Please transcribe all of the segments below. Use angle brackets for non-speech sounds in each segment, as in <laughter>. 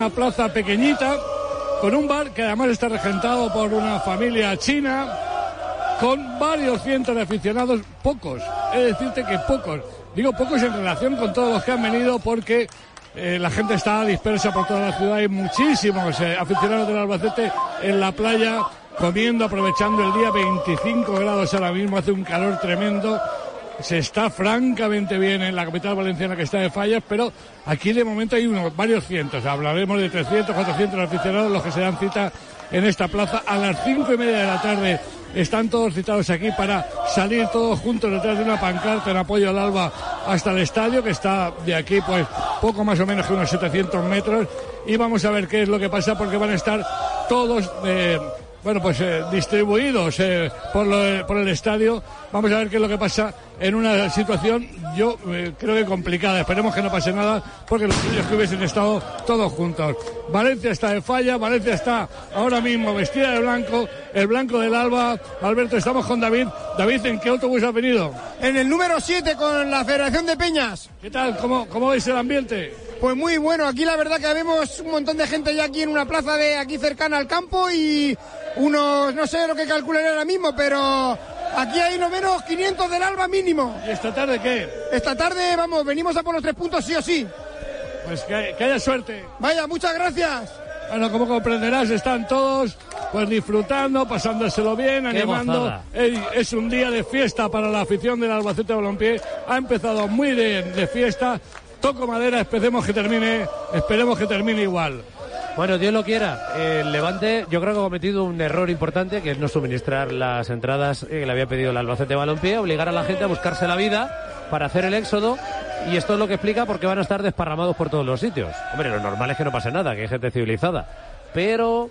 Una plaza pequeñita con un bar que además está regentado por una familia china con varios cientos de aficionados, pocos, es decirte que pocos, digo pocos en relación con todos los que han venido porque eh, la gente está dispersa por toda la ciudad, hay muchísimos eh, aficionados del Albacete en la playa comiendo, aprovechando el día 25 grados ahora mismo, hace un calor tremendo se está francamente bien en la capital valenciana que está de fallas, pero aquí de momento hay unos, varios cientos, hablaremos de 300, 400 aficionados los que se dan cita en esta plaza a las cinco y media de la tarde. Están todos citados aquí para salir todos juntos detrás de una pancarta en apoyo al Alba hasta el estadio, que está de aquí pues poco más o menos que unos 700 metros. Y vamos a ver qué es lo que pasa porque van a estar todos... Eh, bueno, pues eh, distribuidos eh, por, por el estadio. Vamos a ver qué es lo que pasa en una situación, yo eh, creo que complicada. Esperemos que no pase nada, porque los niños que hubiesen estado todos juntos. Valencia está de falla, Valencia está ahora mismo vestida de blanco, el blanco del alba. Alberto, estamos con David. David, ¿en qué autobús has venido? En el número 7 con la Federación de Peñas. ¿Qué tal? ¿Cómo, cómo veis el ambiente? Pues muy bueno, aquí la verdad que vemos un montón de gente ya aquí en una plaza de aquí cercana al campo y unos, no sé lo que calculan ahora mismo, pero aquí hay no menos 500 del Alba mínimo. ¿Y esta tarde qué? Esta tarde, vamos, venimos a por los tres puntos sí o sí. Pues que, haya suerte. Vaya, muchas gracias. Bueno, como comprenderás, están todos pues disfrutando, pasándoselo bien, animando. Es un día de fiesta para la afición del Albacete Balompié. Ha empezado muy de, de fiesta. Toco madera, esperemos que termine, esperemos que termine igual. Bueno, Dios lo quiera. El Levante, yo creo que ha cometido un error importante, que es no suministrar las entradas que le había pedido el Albacete Balompié, obligar a la gente a buscarse la vida para hacer el éxodo. Y esto es lo que explica por qué van a estar desparramados por todos los sitios. Hombre, lo normal es que no pase nada, que hay gente civilizada. Pero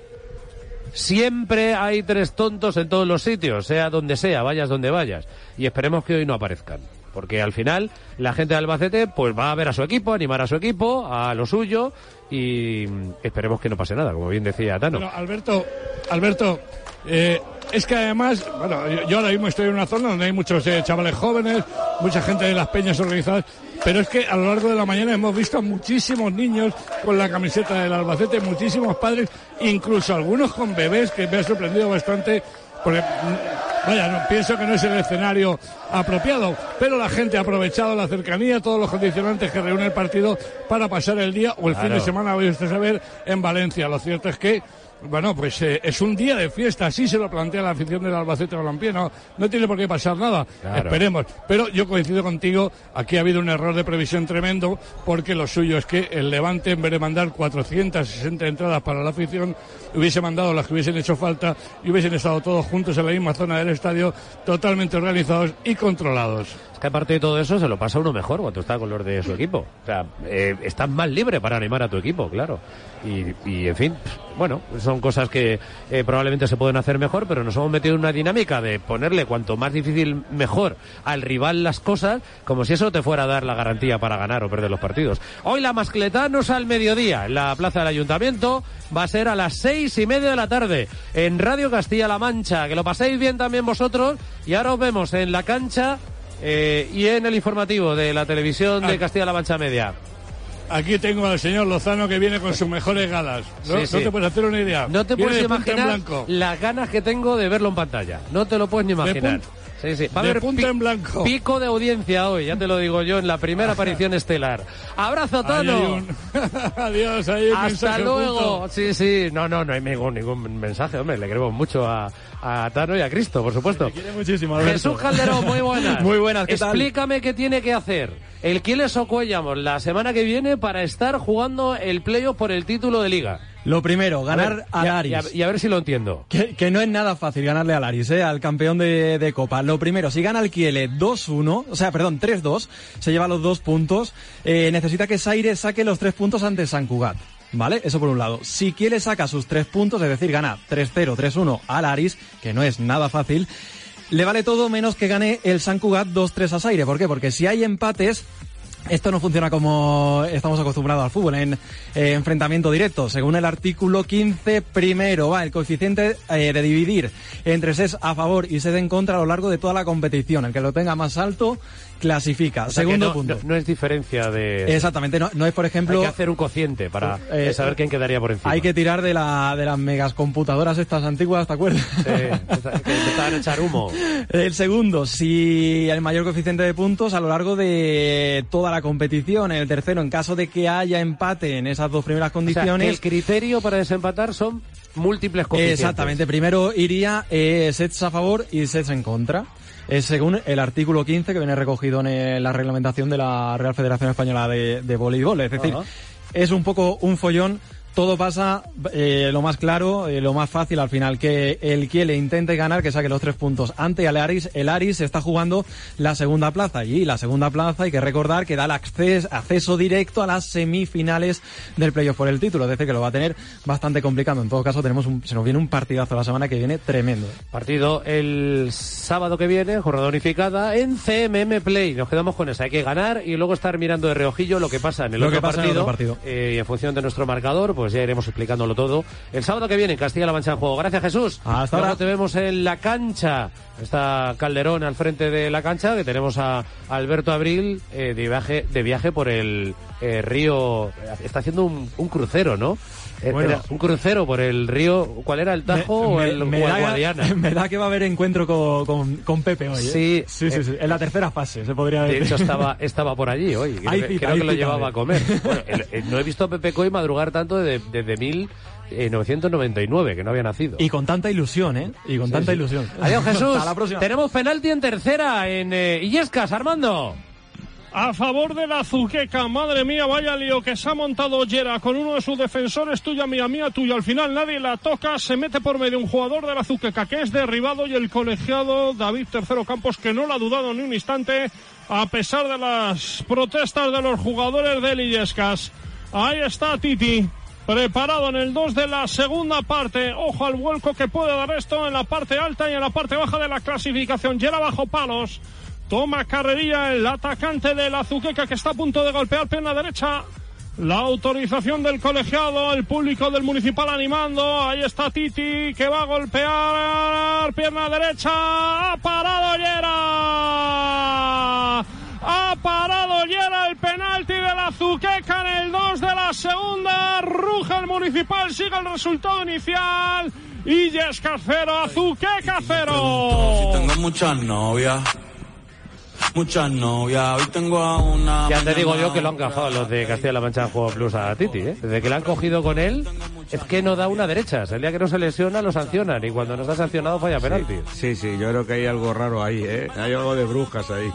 siempre hay tres tontos en todos los sitios, sea donde sea, vayas donde vayas. Y esperemos que hoy no aparezcan porque al final la gente de Albacete pues va a ver a su equipo, animar a su equipo, a lo suyo y esperemos que no pase nada, como bien decía Tano. Bueno, Alberto, Alberto, eh, es que además, bueno, yo ahora mismo estoy en una zona donde hay muchos eh, chavales jóvenes, mucha gente de las peñas organizadas, pero es que a lo largo de la mañana hemos visto a muchísimos niños con la camiseta del Albacete, muchísimos padres, incluso algunos con bebés, que me ha sorprendido bastante, porque Vaya, no, pienso que no es el escenario apropiado, pero la gente ha aprovechado la cercanía, todos los condicionantes que reúne el partido para pasar el día o el fin de semana, voy a usted saber, en Valencia. Lo cierto es que bueno, pues eh, es un día de fiesta, así se lo plantea la afición del Albacete Balompié, no, no tiene por qué pasar nada, esperemos. Pero yo coincido contigo, aquí ha habido un error de previsión tremendo, porque lo suyo es que el Levante, en vez de mandar 460 entradas para la afición, hubiese mandado las que hubiesen hecho falta y hubiesen estado todos juntos en la misma zona del estadio, totalmente organizados y controlados que aparte de todo eso se lo pasa uno mejor cuando está con los de su equipo. O sea, eh, estás más libre para animar a tu equipo, claro. Y, en fin, bueno, son cosas que eh, probablemente se pueden hacer mejor, pero nos hemos metido en una dinámica de ponerle cuanto más difícil mejor al rival las cosas, como si eso te fuera a dar la garantía para ganar o perder los partidos. Hoy la Mascletanos al mediodía en la Plaza del Ayuntamiento va a ser a las seis y media de la tarde en Radio Castilla-La Mancha. Que lo paséis bien también vosotros y ahora os vemos en la cancha eh, y en el informativo de la televisión de ah. Castilla-La Mancha Media. Aquí tengo al señor Lozano que viene con sus mejores galas. ¿No, te puedes hacer una idea. No te puedes imaginar las ganas que tengo de verlo en pantalla. No te lo puedes ni imaginar. Sí, sí. Va a haber punta en blanco. pico de audiencia hoy, ya te lo digo yo, en la primera <laughs> aparición estelar. ¡Abrazo, Tono! <laughs> Adiós, ahí Hasta luego. Sí, sí. No, no, no hay ningún, ningún mensaje, hombre. Le queremos mucho a, a Tano y a Cristo, por supuesto. Me quiere muchísimo, Jesús Calderón, muy buenas. <laughs> muy buenas, ¿qué Explícame qué tiene que hacer el Quiles Ocuellamos la semana que viene para estar jugando el playoff por el título de liga. Lo primero, ganar a, Laris. Y a, ver si lo entiendo. Que, no es nada fácil ganarle a Laris, ¿eh? al campeón de, Copa. Lo primero, si gana el Kiele 2-1, o sea, perdón, 3-2, se lleva los dos puntos. Eh, necesita que Saire saque los tres puntos ante San Cugat. ¿Vale? Eso por un lado. Si Kiele saca sus tres puntos, es decir, gana 3-0, 3-1 al Aris, que no es nada fácil, le vale todo menos que gane el San Cugat 2-3 a Saire. ¿Por qué? Porque si hay empates, esto no funciona como estamos acostumbrados al fútbol, en eh, enfrentamiento directo. Según el artículo 15, primero va el coeficiente eh, de dividir entre SES a favor y SES en contra a lo largo de toda la competición. El que lo tenga más alto clasifica. Segundo no, punto. No, es diferencia de. Exactamente, no, no es por ejemplo. Hay que hacer un cociente para Eh, saber quién quedaría por encima. Hay que tirar de, la, de las megas computadoras estas antiguas, ¿te acuerdas? Sí, que a echar humo. El segundo, si el mayor coeficiente de puntos a lo largo de toda la competición. El tercero, en caso de que haya empate en esas dos primeras O sea, condiciones. el criterio para desempatar son múltiples coeficientes. Exactamente, primero iría eh, sets a favor y sets en contra. Según el artículo 15 que viene recogido en eh, la reglamentación de la Real Federación Española de, de Voleibol. Es decir, es un poco un follón. Todo pasa eh, lo más claro, eh, lo más fácil al final, que el Kiele intente ganar, que saque los tres puntos ante el Aris. El Aris está jugando la segunda plaza y la segunda plaza hay que recordar que da el acceso, acceso directo a las semifinales del playoff por el título. Es decir, que lo va a tener bastante complicado. En todo caso, tenemos un, se nos viene un partidazo la semana que viene tremendo. Partido el sábado que viene, jornada unificada en CMM Play. Nos quedamos con esa. Hay que ganar y luego estar mirando de reojillo lo que pasa en el, Lo otro, que pasa en el partido, otro partido. eh, y en función de nuestro marcador, pues ya iremos explicándolo todo. El sábado que viene en Castilla-La Mancha en juego. Gracias, Jesús. Hasta Luego ahora. te vemos en la cancha. Está Calderón al frente de la cancha, que tenemos a Alberto Abril eh, de viaje de viaje por el eh, río. Está haciendo un, un crucero, ¿no? Eh, Bueno. era un crucero por el río. ¿Cuál era el Tajo o el, me da- Guadiana? <laughs> me da que va a haber encuentro con, con, con Pepe hoy. ¿eh? Sí, sí, eh, sí. En la tercera fase, se podría De decir. hecho, estaba, <laughs> estaba por allí hoy. Creo, Hay que- creo lo llevaba a comer. <laughs> Bueno, el- el- no he visto a Pepe Coy madrugar tanto desde, desde 1999, que no había nacido. Y con tanta ilusión, ¿eh? Y con tanta ilusión. Adiós, Jesús. Hasta la próxima. Tenemos penalti en tercera en Illescas, Armando. A favor de la Zuqueca, madre mía, vaya lío que se ha montado Yera con uno de sus defensores, tuya, mía, mía, tuya. Al final nadie la toca, se mete por medio un jugador de la Zuqueca que es derribado y el colegiado David Tercero Campos que no lo ha dudado ni un instante a pesar de las protestas de los jugadores de Illescas. Ahí está Titi. Preparado en el 2 de la segunda parte. Ojo al vuelco que puede dar esto en la parte alta y en la parte baja de la clasificación. Yera bajo palos. Toma carrería el atacante de la Zuqueca que está a punto de golpear pierna derecha. La autorización del colegiado, el público del municipal animando. Ahí está Titi que va a golpear pierna derecha. Ha parado Yera. Ha parado Yera el penalti de la Zuqueca en el 2 de la segunda. Ruge el municipal, sigue el resultado inicial. Illesca cero, Azuqueca cero. Tengo muchas novias. Muchas novias. Hoy tengo a una. Ya te digo yo que lo han cazado los de Castilla-La Mancha en Juego Plus a Titi, ¿eh? Desde que le han cogido con él, es que no da una derecha. El día que no se lesiona, lo sancionan. Y cuando no está sancionado, falla penalti. Sí, sí, yo creo que hay algo raro ahí, ¿eh? Hay algo de brujas ahí.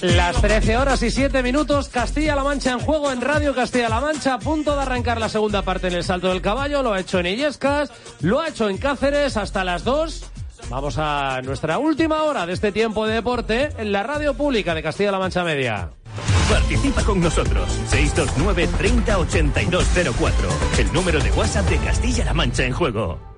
Las 13 horas y 7 minutos, Castilla-La Mancha en juego en Radio Castilla-La Mancha, a punto de arrancar la segunda parte en el Salto del Caballo, lo ha hecho en Illescas, lo ha hecho en Cáceres hasta las 2. Vamos a nuestra última hora de este tiempo de deporte en la radio pública de Castilla-La Mancha Media. Participa con nosotros. 629 30 8204. El número de WhatsApp de Castilla-La Mancha en juego.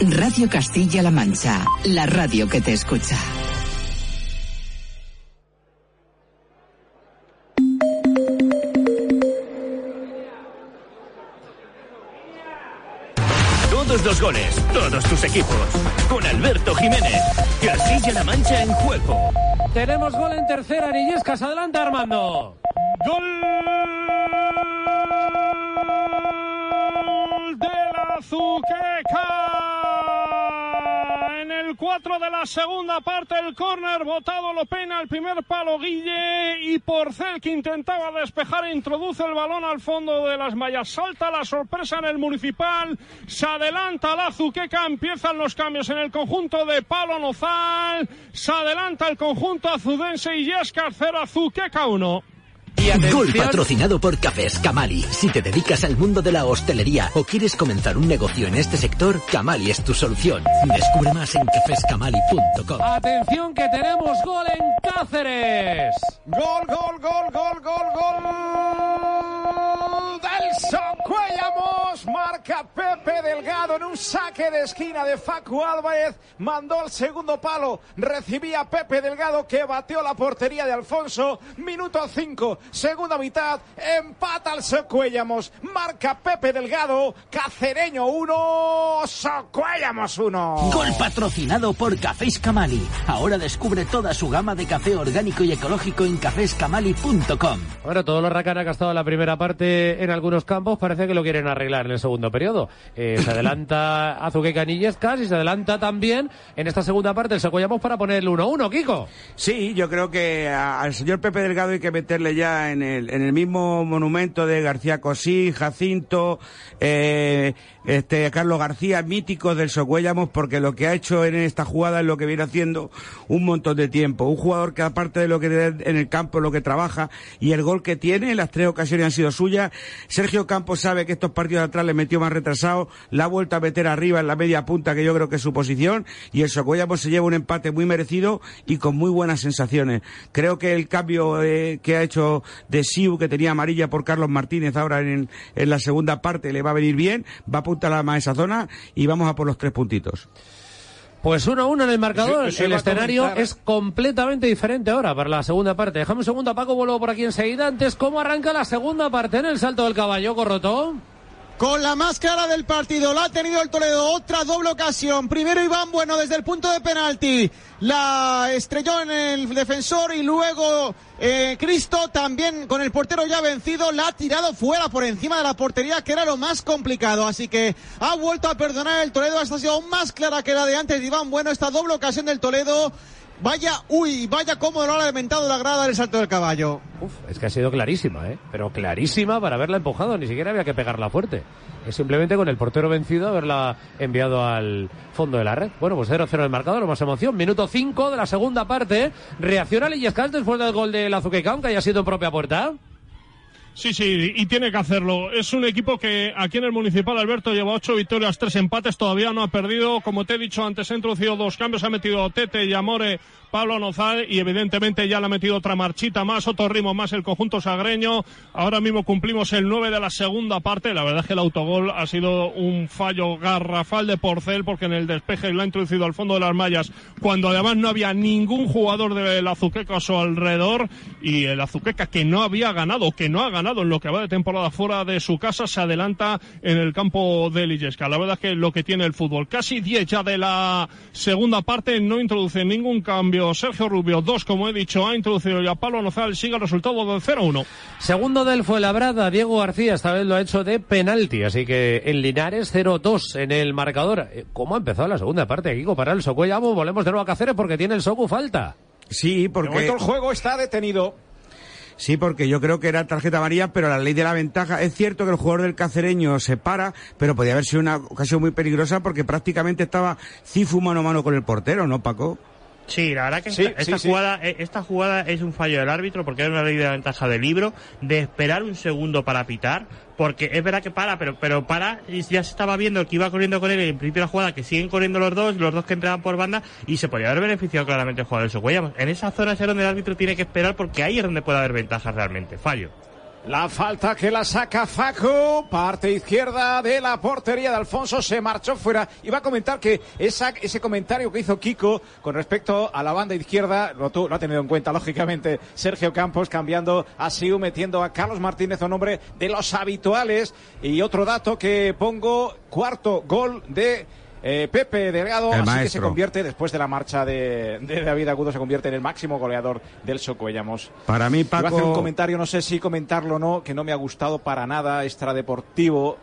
Radio Castilla-La Mancha, la radio que te escucha. Todos los goles, todos tus equipos. Con Alberto Jiménez. Castilla-La Mancha en juego. Tenemos gol en tercera, Nillescas. Adelante, Armando. Gol de la Zuqueca. En 4 de la segunda parte, el córner botado lo pena el primer palo Guille y Porcel que intentaba despejar introduce el balón al fondo de las mallas. Salta la sorpresa en el municipal, se adelanta la Zuqueca, empiezan los cambios en el conjunto de Palo Nozal, se adelanta el conjunto azudense y ya es carcero Zuqueca 1. Gol patrocinado por Cafés Camali. Si te dedicas al mundo de la hostelería o quieres comenzar un negocio en este sector, Camali es tu solución. Descubre más en cafescamali.com. Atención que tenemos gol en Cáceres. Gol, gol, gol, gol, gol, gol del Marca Pepe Delgado en un saque de esquina de Facu Álvarez. Mandó el segundo palo. Recibía Pepe Delgado que batió la portería de Alfonso. Minuto 5, segunda mitad. Empata el Socuellamos. Marca Pepe Delgado. Cacereño 1. Socuellamos 1. Gol patrocinado por Cafés Camali. Ahora descubre toda su gama de café orgánico y ecológico en cafescamali.com. Bueno, todo lo racana que ha estado la primera parte en algunos campos parece que lo quieren arreglar en el segundo periodo. Eh, se adelanta <laughs> Azuqueca Nillescas y se adelanta también en esta segunda parte el Secuellamos para poner el 1-1, Kiko. Sí, yo creo que al señor Pepe Delgado hay que meterle ya en el, en el mismo monumento de García Cosí, Jacinto, eh, este Carlos García, míticos del Socuellamos, porque lo que ha hecho en esta jugada es lo que viene haciendo un montón de tiempo. Un jugador que aparte de lo que en el campo, lo que trabaja y el gol que tiene, las tres ocasiones han sido suyas. Sergio Campos sabe que estos partidos atrás le metió más retrasado, la ha vuelto a meter arriba en la media punta, que yo creo que es su posición, y el Socuellamos se lleva un empate muy merecido y con muy buenas sensaciones. Creo que el cambio eh, que ha hecho de Siu, que tenía amarilla por Carlos Martínez ahora en, en la segunda parte, le va a venir bien, va a apuntar más esa zona y vamos a por los tres puntitos. Pues 1-1 en el marcador. El escenario comentar. es completamente diferente ahora para la segunda parte. Dejamos un segundo a Paco, vuelvo por aquí enseguida. Antes, ¿cómo arranca la segunda parte en el salto del caballo, Corroto? Con la más clara del partido, la ha tenido el Toledo, otra doble ocasión. Primero Iván Bueno desde el punto de penalti, la estrelló en el defensor y luego eh, Cristo también con el portero ya vencido, la ha tirado fuera por encima de la portería que era lo más complicado. Así que ha vuelto a perdonar el Toledo, esta ha sido aún más clara que la de antes de Iván Bueno, esta doble ocasión del Toledo. Vaya, uy, vaya cómo lo ha lamentado la grada del salto del caballo. Uf, es que ha sido clarísima, ¿eh? Pero clarísima para haberla empujado. Ni siquiera había que pegarla fuerte. Es simplemente con el portero vencido haberla enviado al fondo de la red. Bueno, pues 0-0 el marcador, lo más emoción. Minuto 5 de la segunda parte. Reacciona Lillescas después del gol del Azuqueca, aunque haya sido propia puerta. Sí, sí, y tiene que hacerlo. Es un equipo que aquí en el Municipal Alberto lleva ocho victorias, tres empates, todavía no ha perdido. Como te he dicho antes, ha introducido dos cambios, ha metido Tete y Amore, Pablo Nozal, y evidentemente ya le ha metido otra marchita más, otro ritmo más el conjunto sagreño. Ahora mismo cumplimos el 9 de la segunda parte. La verdad es que el autogol ha sido un fallo garrafal de Porcel, porque en el despeje lo ha introducido al fondo de las mallas, cuando además no había ningún jugador del Azuqueca a su alrededor, y el Azuqueca que no había ganado, que no ha ganado en lo que va de temporada fuera de su casa, se adelanta en el campo de Lillesca. La verdad es que lo que tiene el fútbol, casi 10 ya de la segunda parte, no introduce ningún cambio Sergio Rubio, dos, como he dicho, ha introducido ya Pablo Nozal. Sigue el resultado del 0-1. Segundo del Fuenlabrada, Diego García, esta vez lo ha hecho de penalti, así que en Linares 0-2 en el marcador. Eh, ¿Cómo ha empezado la segunda parte, Kiko, para el Socuellamo? Volvemos de nuevo a Cáceres porque tiene el Socu falta. Sí, porque... De momento el juego está detenido. Sí, porque yo creo que era tarjeta amarilla, pero la ley de la ventaja. Es cierto que el jugador del cacereño se para, pero podía haber sido una ocasión muy peligrosa porque prácticamente estaba Cifu mano a mano con el portero, ¿no, Paco? Sí, la verdad que Sí, esta, esta sí, sí. jugada, eh, esta jugada es un fallo del árbitro porque es una ley de ventaja del libro de esperar un segundo para pitar, porque es verdad que para, pero, pero para y ya se estaba viendo el que iba corriendo con él en principio de la jugada, que siguen corriendo los dos, los dos que entraban por banda, y se podía haber beneficiado claramente el jugador Socuellamos. En esa zona es donde el árbitro tiene que esperar porque ahí es donde puede haber ventajas realmente. Fallo. La falta que la saca Facu, parte izquierda de la portería de Alfonso, se marchó fuera. Iba a comentar que ese comentario que hizo Kiko con respecto a la banda izquierda, lo, lo ha tenido en cuenta, lógicamente, Sergio Campos cambiando a Siu, metiendo a Carlos Martínez, un hombre de los habituales. Y otro dato que pongo, cuarto gol de eh, Pepe Delgado, El así que se convierte, después de la marcha de, de David Agudo, se convierte en el máximo goleador del Socuellamos. Para mí, Iba a hacer un Paco... comentario, no sé si comentarlo o no, que no me ha gustado para nada extradeportivo.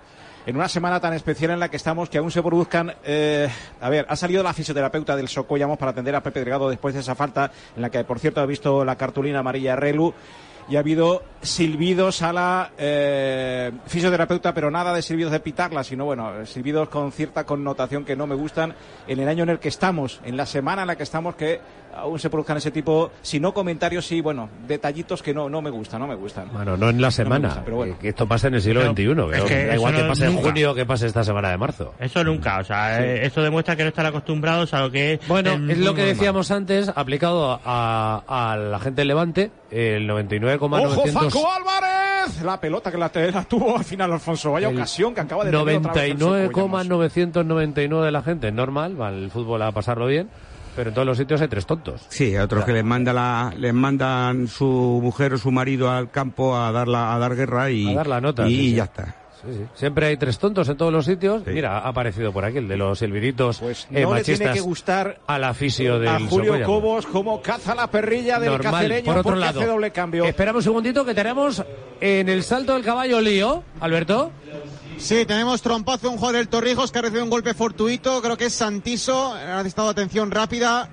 En una semana tan especial en la que estamos, que aún se produzcan. eh, a ver, ha salido la fisioterapeuta del Socollamos para atender a Pepe Delgado después de esa falta, en la que, por cierto, ha visto la cartulina amarilla Relu. Y ha habido silbidos a la eh, fisioterapeuta, pero nada de silbidos de pitarla, sino, bueno, silbidos con cierta connotación que no me gustan en el año en el que estamos, en la semana en la que estamos, que aún se produzcan ese tipo, si no comentarios, sí, bueno, detallitos que no, no me gustan, no me gustan. Bueno, no en la semana. gusta, pero bueno. que esto pasa en el siglo XXI. es que da igual que pase en junio que pase esta semana de marzo. Eso nunca, o sea, eh, esto demuestra que no están acostumbrados a lo que es. Bueno, es lo que normal. decíamos antes, aplicado a, a la gente del Levante, el ¡Ojo, 99,900... Facu Álvarez! La pelota que la, la tuvo al final Alfonso. Vaya El ocasión que acaba de tener otra vez el Socoellamos. 99,999 de la gente es normal, va el fútbol a pasarlo bien, pero en todos los sitios hay tres tontos. Sí, a otros que les manda la, les mandan su mujer o su marido al campo a dar la, a dar guerra y, A dar la nota, y sí, sí. ya está. Sí, sí. Siempre hay tres tontos en todos los sitios. Mira, ha aparecido por aquí el de los silbiditos eh, Pues no le machistas tiene que gustar al aficio del a Julio. Cobos como caza la perrilla del Normal. cacereño Por otro porque lado, hace doble cambio. Espera un segundito que tenemos en el salto del caballo lío, Alberto. Sí, tenemos trompazo un jugador del Torrijos que ha recibido un golpe fortuito, creo que es Santiso, ha necesitado atención rápida.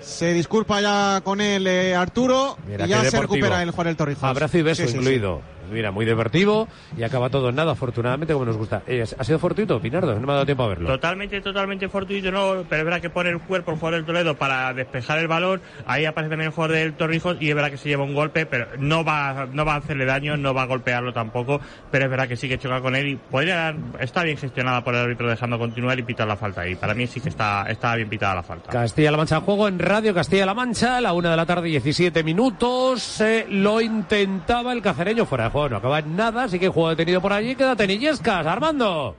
Se disculpa ya con él eh, Arturo Mira, y ya se recupera el jugador del Torrijos. Abrazo y beso Sí, sí, sí. Incluido. Mira, muy divertido y acaba todo en nada, afortunadamente, como nos gusta. Eh, ¿Ha sido fortuito, Pinardo? No me ha dado tiempo a verlo. Totalmente, totalmente fortuito, no, pero es verdad que pone el cuerpo el jugador del Toledo para despejar el balón, ahí aparece también el jugador del Torrijos y es verdad que se lleva un golpe, pero no va, no va a hacerle daño, no va a golpearlo tampoco, pero es verdad que sí que choca con él y podría, está bien gestionada por el árbitro dejando continuar y pitar la falta y para mí sí que está, está bien pitada la falta. Castilla-La Mancha juego en Radio Castilla-La Mancha, la una de la tarde, 17 minutos. Eh, lo intentaba el cacereño fuera de juego, no acaba en nada, así que juego detenido por allí. Quédate, Nillescas, Armando.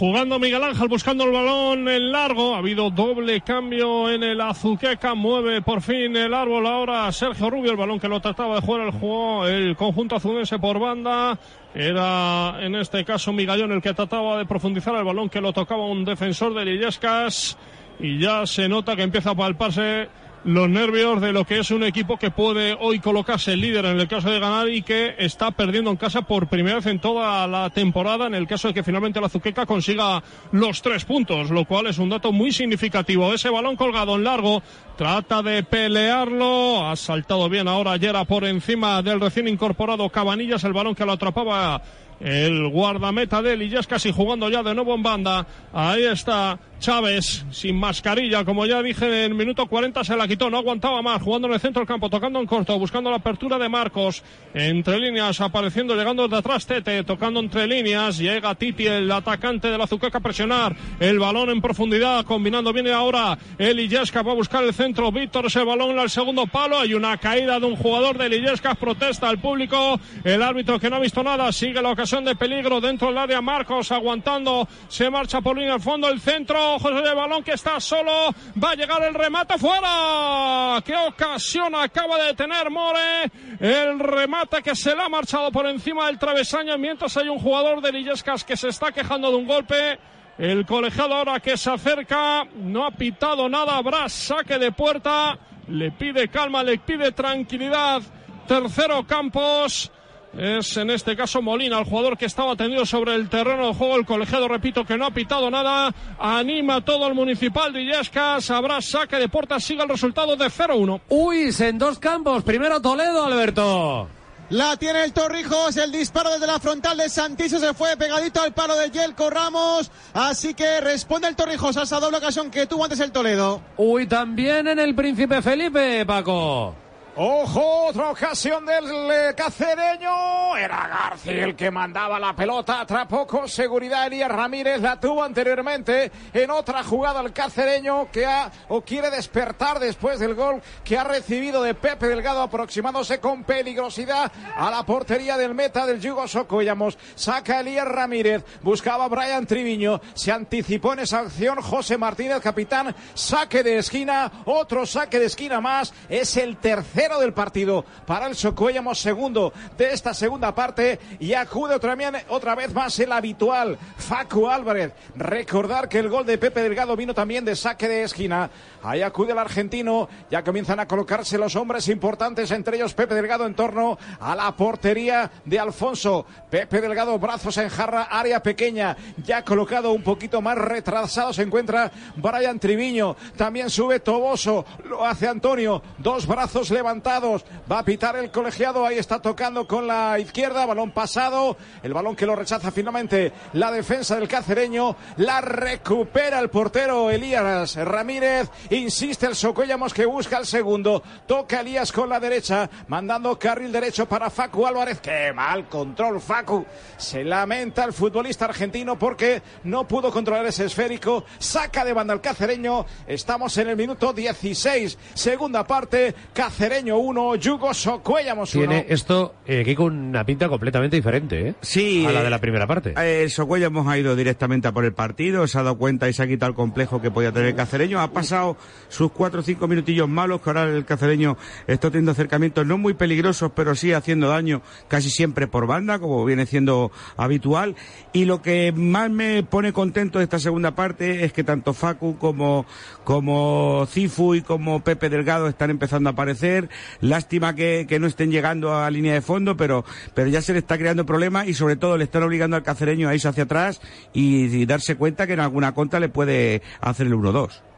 Jugando Miguel Ángel buscando el balón en largo. Ha habido doble cambio en el Azuqueca. Mueve por fin el árbol ahora Sergio Rubio. El balón que lo trataba de jugar el juego, el conjunto azunense por banda. Era en este caso Migallón el que trataba de profundizar el balón que lo tocaba un defensor de Lillescas. Y ya se nota que empieza a palparse los nervios de lo que es un equipo que puede hoy colocarse líder en el caso de ganar y que está perdiendo en casa por primera vez en toda la temporada en el caso de que finalmente la Zuqueca consiga los tres puntos, lo cual es un dato muy significativo. Ese balón colgado en largo trata de pelearlo, ha saltado bien ahora Yera por encima del recién incorporado Cabanillas, el balón que lo atrapaba el guardameta de Lillas casi jugando ya de nuevo en banda. Ahí está Chávez sin mascarilla, como ya dije en el minuto 40 se la quitó, no aguantaba más, jugando en el centro del campo, tocando en corto, buscando la apertura de Marcos, entre líneas, apareciendo, llegando de atrás Tete, tocando entre líneas, llega Titi, el atacante de la Zucaca a presionar, el balón en profundidad, combinando viene ahora el Illescas, va a buscar el centro, Víctor ese balón al segundo palo, hay una caída de un jugador del Illescas, protesta al público, el árbitro que no ha visto nada, sigue la ocasión de peligro dentro del área, Marcos aguantando, se marcha por línea al fondo, el centro, José de balón que está solo, va a llegar el remate fuera, qué ocasión acaba de tener More, el remate que se le ha marchado por encima del travesaño. Mientras hay un jugador de Illescas que se está quejando de un golpe, El colegiado ahora que se acerca, no ha pitado nada, habrá saque de puerta, le pide calma, le pide tranquilidad. Tercero Campos. Es en este caso Molina, el jugador que estaba tendido sobre el terreno de juego. El colegiado, repito, que no ha pitado nada. Anima todo el municipal de Illescas. Habrá saque de puerta. Sigue el resultado de 0-1. Uy, en dos campos. Primero Toledo, Alberto. La tiene el Torrijos, el disparo desde la frontal de Santiso se fue pegadito al palo de Yelko Ramos, así que responde el Torrijos a esa doble ocasión que tuvo antes el Toledo. Uy, también en el Príncipe Felipe, Paco. Ojo, otra ocasión del eh, cacereño. Era García el que mandaba la pelota. Atrapó con seguridad Elías Ramírez. La tuvo anteriormente en otra jugada el cacereño que ha o quiere despertar después del gol que ha recibido de Pepe Delgado aproximándose con peligrosidad a la portería del meta del Yugo Socollamos. Saca Elías Ramírez. Buscaba a Brian Triviño. Se anticipó en esa acción José Martínez, capitán. Saque de esquina. Otro saque de esquina más. Es el tercero del partido para el Socuellamos segundo de esta segunda parte y acude otra, otra vez más el habitual Facu Álvarez. Recordar que el gol de Pepe Delgado vino también de saque de esquina. Ahí acude el argentino, ya comienzan a colocarse los hombres importantes, entre ellos Pepe Delgado en torno a la portería de Alfonso. Pepe Delgado, brazos en jarra, área pequeña, ya colocado un poquito más retrasado se encuentra Brian Triviño. También sube Toboso, lo hace Antonio, dos brazos levantados. Va a pitar el colegiado, ahí está tocando con la izquierda, balón pasado, el balón que lo rechaza finalmente la defensa del cacereño, la recupera el portero Elías Ramírez Insiste el Socuellamos que busca el segundo. Toca Elías con la derecha, mandando carril derecho para Facu Álvarez. Qué mal control, Facu. Se lamenta el futbolista argentino porque no pudo controlar ese esférico. Saca de banda el cacereño. Estamos en el minuto 16. Segunda parte. Cacereño 1, Yugo Socuellamos 1. Tiene esto, eh, aquí con una pinta completamente diferente, ¿eh? Sí. A la de la primera parte. Eh, el Socuellamos ha ido directamente a por el partido. Se ha dado cuenta y se ha quitado el complejo que podía tener el cacereño. Ha pasado sus cuatro o cinco minutillos malos, que ahora el cacereño está teniendo acercamientos no muy peligrosos, pero sí haciendo daño casi siempre por banda, como viene siendo habitual. Y lo que más me pone contento de esta segunda parte es que tanto Facu como, como Cifu y como Pepe Delgado están empezando a aparecer. Lástima que, que no estén llegando a línea de fondo, pero, pero ya se le está creando problemas y sobre todo le están obligando al cacereño a irse hacia atrás y, darse cuenta que en alguna contra le puede hacer el 1-2.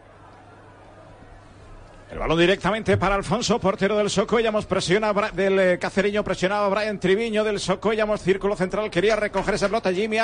El balón directamente para Alfonso, portero del Socollamos, presiona del eh, cacereño, presionaba Brian Triviño del Socollamos, círculo central, quería recoger esa pelota, Jimmy,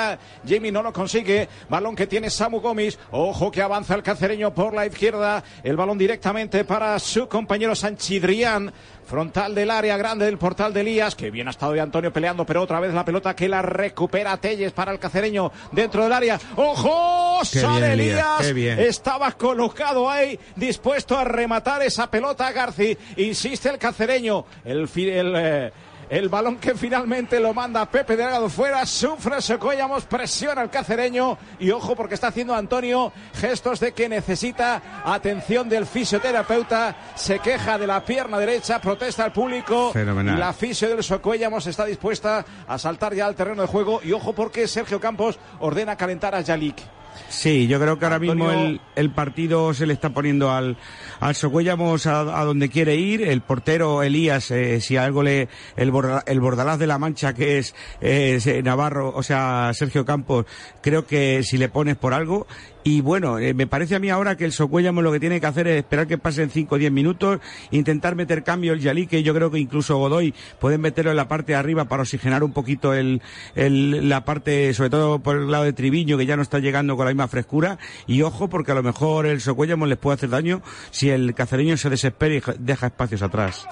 Jimmy no lo consigue, balón que tiene Samu Gomis, ojo que avanza el cacereño por la izquierda, el balón directamente para su compañero Sanchidrián, frontal del área grande del portal de Elías, que bien ha estado de Antonio peleando, pero otra vez la pelota que la recupera Telles para el cacereño dentro del área, ojo, Qué sale bien, Elías, bien. estaba colocado ahí, dispuesto a rematar esa pelota Garci. Insiste el cacereño. El, el, eh, el balón que finalmente lo manda Pepe Delgado fuera. Sufre Socollamos, presiona el cacereño. Y ojo porque está haciendo Antonio gestos de que necesita atención del fisioterapeuta. Se queja de la pierna derecha, protesta al público. Fenomenal. Y la fisio del Socollamos está dispuesta a saltar ya al terreno de juego. Y ojo porque Sergio Campos ordena calentar a Yalik. Sí, yo creo que ahora mismo el, el partido se le está poniendo al, al Socuellamos a, a donde quiere ir. El portero Elías, eh, si algo le, el, borda- el bordalaz de la mancha que es, eh, Navarro, o sea, Sergio Campos, creo que si le pones por algo. Y bueno, eh, me parece a mí ahora que el Socuellamos lo que tiene que hacer es esperar que pasen 5 o 10 minutos, intentar meter cambio el Yalí, que yo creo que incluso Godoy pueden meterlo en la parte de arriba para oxigenar un poquito el, la parte, sobre todo por el lado de Triviño, que ya no está llegando con la misma frescura. Y ojo, porque a lo mejor el Socuellamos les puede hacer daño si el cacereño se desespera y deja espacios atrás.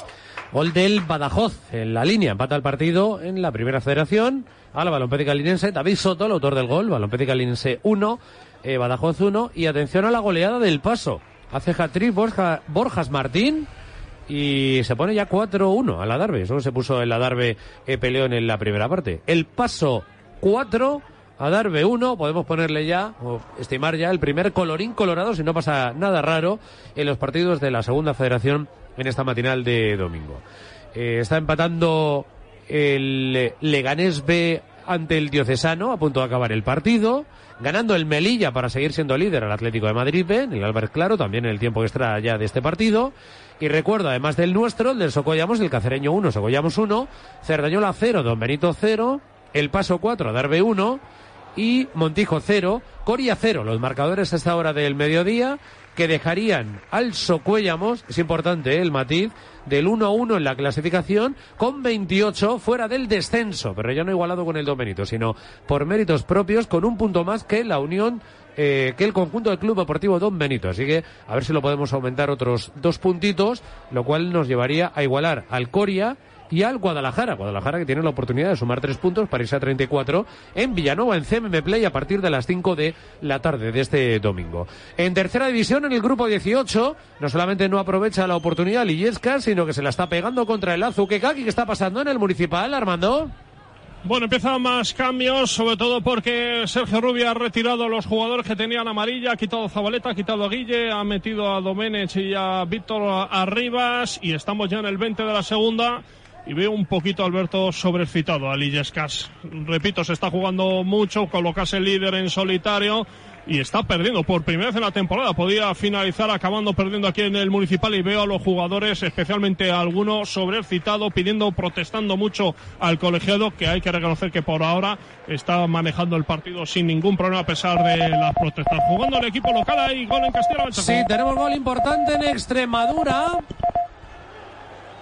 Gol del Badajoz en la línea. Empata el partido en la primera federación. A la Balompédica Linense. David Soto, el autor del gol. Linense 1. Eh, Badajoz 1. Y atención a la goleada del paso. Hace hat-trick Borja, Borjas Martín. Y se pone ya 4-1 a la Darbe. Solo se puso en la Darbe eh, peleón en la primera parte. El paso 4. A Darbe 1, podemos ponerle ya, o estimar ya, el primer colorín colorado, si no pasa nada raro, en los partidos de la segunda federación en esta matinal de domingo. Eh, está empatando el Leganés B ante el Diocesano, a punto de acabar el partido, ganando el Melilla para seguir siendo líder al Atlético de Madrid B, en el Albert Claro, también en el tiempo extra ya de este partido. Y recuerdo, además del nuestro, el del Socollamos, el Cacereño 1, Socollamos 1, Cerdañola 0, Don Benito 0, El Paso 4, Darbe 1 y Montijo 0, Coria 0. Los marcadores a esta hora del mediodía que dejarían al Socuellamos, es importante ¿eh? el matiz, del 1 a 1 en la clasificación, con 28 fuera del descenso, pero ya no igualado con el Don Benito, sino por méritos propios, con un punto más que la Unión eh, que el conjunto del Club Deportivo Don Benito. Así que a ver si lo podemos aumentar otros dos puntitos, lo cual nos llevaría a igualar al Coria y al Guadalajara. Guadalajara que tiene la oportunidad de sumar tres puntos para irse a 34 en Villanova, en CMM Play, a partir de las 5 de la tarde de este domingo. En tercera división, en el grupo 18, no solamente no aprovecha la oportunidad Lillesca, sino que se la está pegando contra el Azuqueca. ¿Qué está pasando en el municipal, Armando? Bueno, empiezan más cambios, sobre todo porque Sergio Rubio ha retirado a los jugadores que tenían amarilla, ha quitado a Zabaleta, ha quitado a Guille, ha metido a Domenech y a Víctor Arribas y estamos ya en el 20 de la segunda y veo un poquito Alberto sobrecitado a Lillescas. Repito, se está jugando mucho, colocarse líder en solitario y está perdiendo por primera vez en la temporada. Podía finalizar acabando perdiendo aquí en el municipal y veo a los jugadores, especialmente a algunos, sobrecitado, pidiendo, protestando mucho al colegiado, que hay que reconocer que por ahora está manejando el partido sin ningún problema a pesar de las protestas. Jugando el equipo local, hay gol en Castilla-La Sí, tenemos gol importante en Extremadura.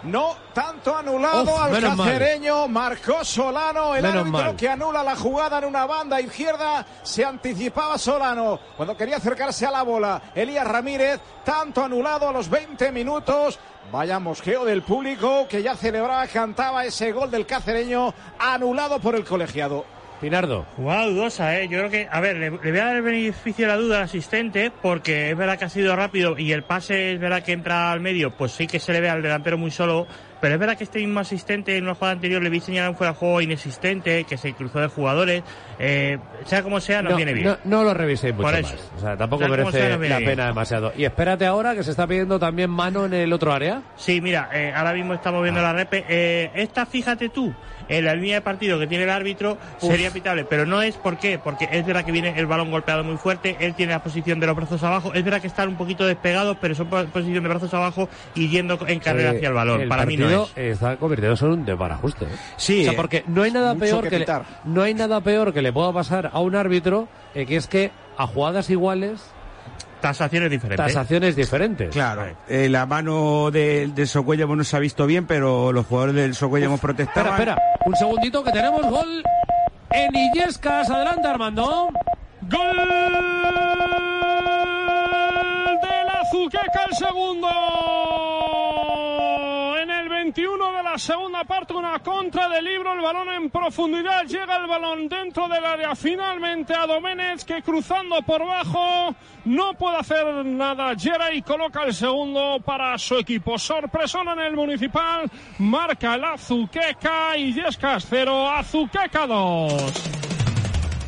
No tanto anulado al cacereño, marcó Solano, el árbitro que anula la jugada en una banda izquierda, se anticipaba Solano cuando quería acercarse a la bola. Elías Ramírez, tanto anulado a los 20 minutos. Vaya mosqueo del público que ya celebraba, cantaba ese gol del cacereño, anulado por el colegiado. Pinardo. Jugada dudosa, ¿eh? Yo creo que, a ver, le, voy a dar el beneficio de la duda al asistente, porque es verdad que ha sido rápido y el pase es verdad que entra al medio, pues sí que se le ve al delantero muy solo, pero es verdad que este mismo asistente en una jugada anterior le vi señalar un fuera de juego inexistente, que se cruzó de jugadores, eh, sea como sea, no, viene bien. No, lo revisé mucho más. O sea, tampoco merece la pena demasiado. Y espérate ahora que se está pidiendo también mano en el otro área. Sí, mira, eh, ahora mismo estamos viendo la repe. Eh, esta, fíjate tú, en la línea de partido que tiene el árbitro sería pitable, pero no es por qué, porque es verdad que viene el balón golpeado muy fuerte, él tiene la posición de los brazos abajo, es verdad que están un poquito despegados, pero son posición de brazos abajo y yendo en carrera hacia el balón. Para mí no es. está convirtiendo en un desbarajuste. ¿eh? Sí. O sea, porque no hay nada peor que, le, no hay nada peor que le pueda pasar a un árbitro eh, que es que a jugadas iguales tasaciones diferentes. Tasaciones diferentes. Claro. Eh, la mano del de Socuellamo no se ha visto bien, pero los jugadores del Socuellamo protestaban. Espera, espera. Un segundito que tenemos gol en Illescas. Adelante, Armando. Gol del Azuqueca el segundo. 21 de la segunda parte, una contra del libro, el balón en profundidad, llega el balón dentro del área finalmente a Domenech que cruzando por bajo no puede hacer nada. Gera y coloca el segundo para su equipo. Sorpresona en el municipal, marca el Azuqueca y Yescas 0, Azuqueca 2.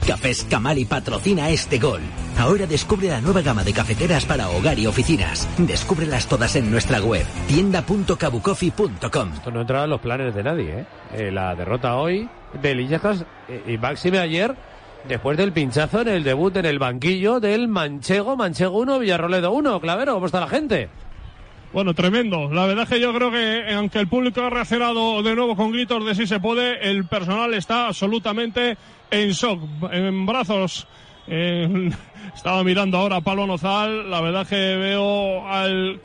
Cafés Camali patrocina este gol. Ahora descubre la nueva gama de cafeteras para hogar y oficinas. Descúbrelas todas en nuestra web, tienda.cabucofi.com. Esto no entra en los planes de nadie, ¿eh? eh la derrota hoy de Lillejas y máxime ayer, después del pinchazo en el debut en el banquillo del Manchego, Manchego 1, Villarroledo 1. Clavero, ¿cómo está la gente? Bueno, tremendo. La verdad es que yo creo que aunque el público ha reaccionado de nuevo con gritos de si se puede, el personal está absolutamente en shock, en brazos. Eh, <laughs> estaba mirando ahora a Pablo Nozal, la verdad que veo al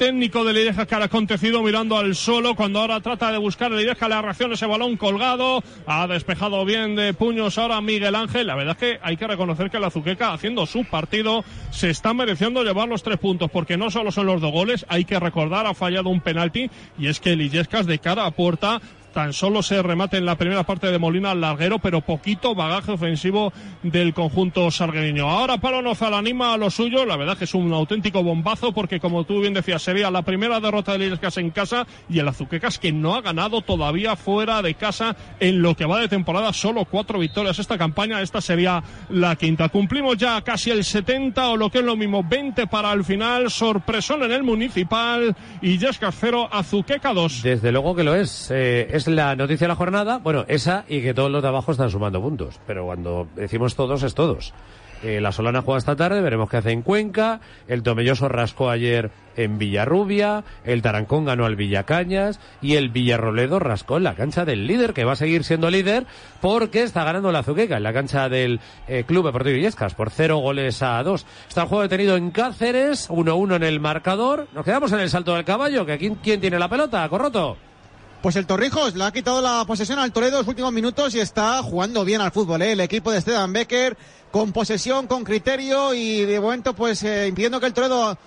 técnico de Lideja que ha acontecido mirando al solo cuando ahora trata de buscar Lideja la reacción ese balón colgado. Ha despejado bien de puños ahora Miguel Ángel. La verdad es que hay que reconocer que la Zuqueca haciendo su partido se está mereciendo llevar los tres puntos porque no solo son los dos goles hay que recordar ha fallado un penalti y es que Lillescas de cara a puerta tan solo se remate en la primera parte de Molina al larguero, pero poquito bagaje ofensivo del conjunto sargueño. Ahora Palo Nozal anima a lo suyo, la verdad que es un auténtico bombazo porque como tú bien decías, sería la primera derrota de Lillescas en casa y el Azuquecas que no ha ganado todavía fuera de casa en lo que va de temporada, solo cuatro victorias esta campaña, esta sería la quinta. Cumplimos ya casi el 70 o lo que es lo mismo, 20 para el final, sorpresón en el municipal y Yescas 0, Azuqueca 2. Desde luego que lo es. Eh, es la noticia de la jornada, bueno, esa y que todos los de abajo están sumando puntos. Pero cuando decimos todos, es todos. Eh, la Solana juega esta tarde, veremos qué hace en Cuenca. El Tomelloso rascó ayer en Villarrubia. El Tarancón ganó al Villacañas. Y el Villarroledo rascó en la cancha del líder, que va a seguir siendo líder porque está ganando la Azuqueca en la cancha del eh, Club Deportivo Illescas por cero goles a dos. Está el juego detenido en Cáceres, 1-1 en el marcador. Nos quedamos en el salto del caballo, que aquí, ¿quién tiene la pelota? Corroto. Pues el Torrijos le ha quitado la posesión al Toledo en los últimos minutos y está jugando bien al fútbol. ¿eh? El equipo de Esteban Becker con posesión, con criterio y de momento pues eh, impidiendo que el Toledo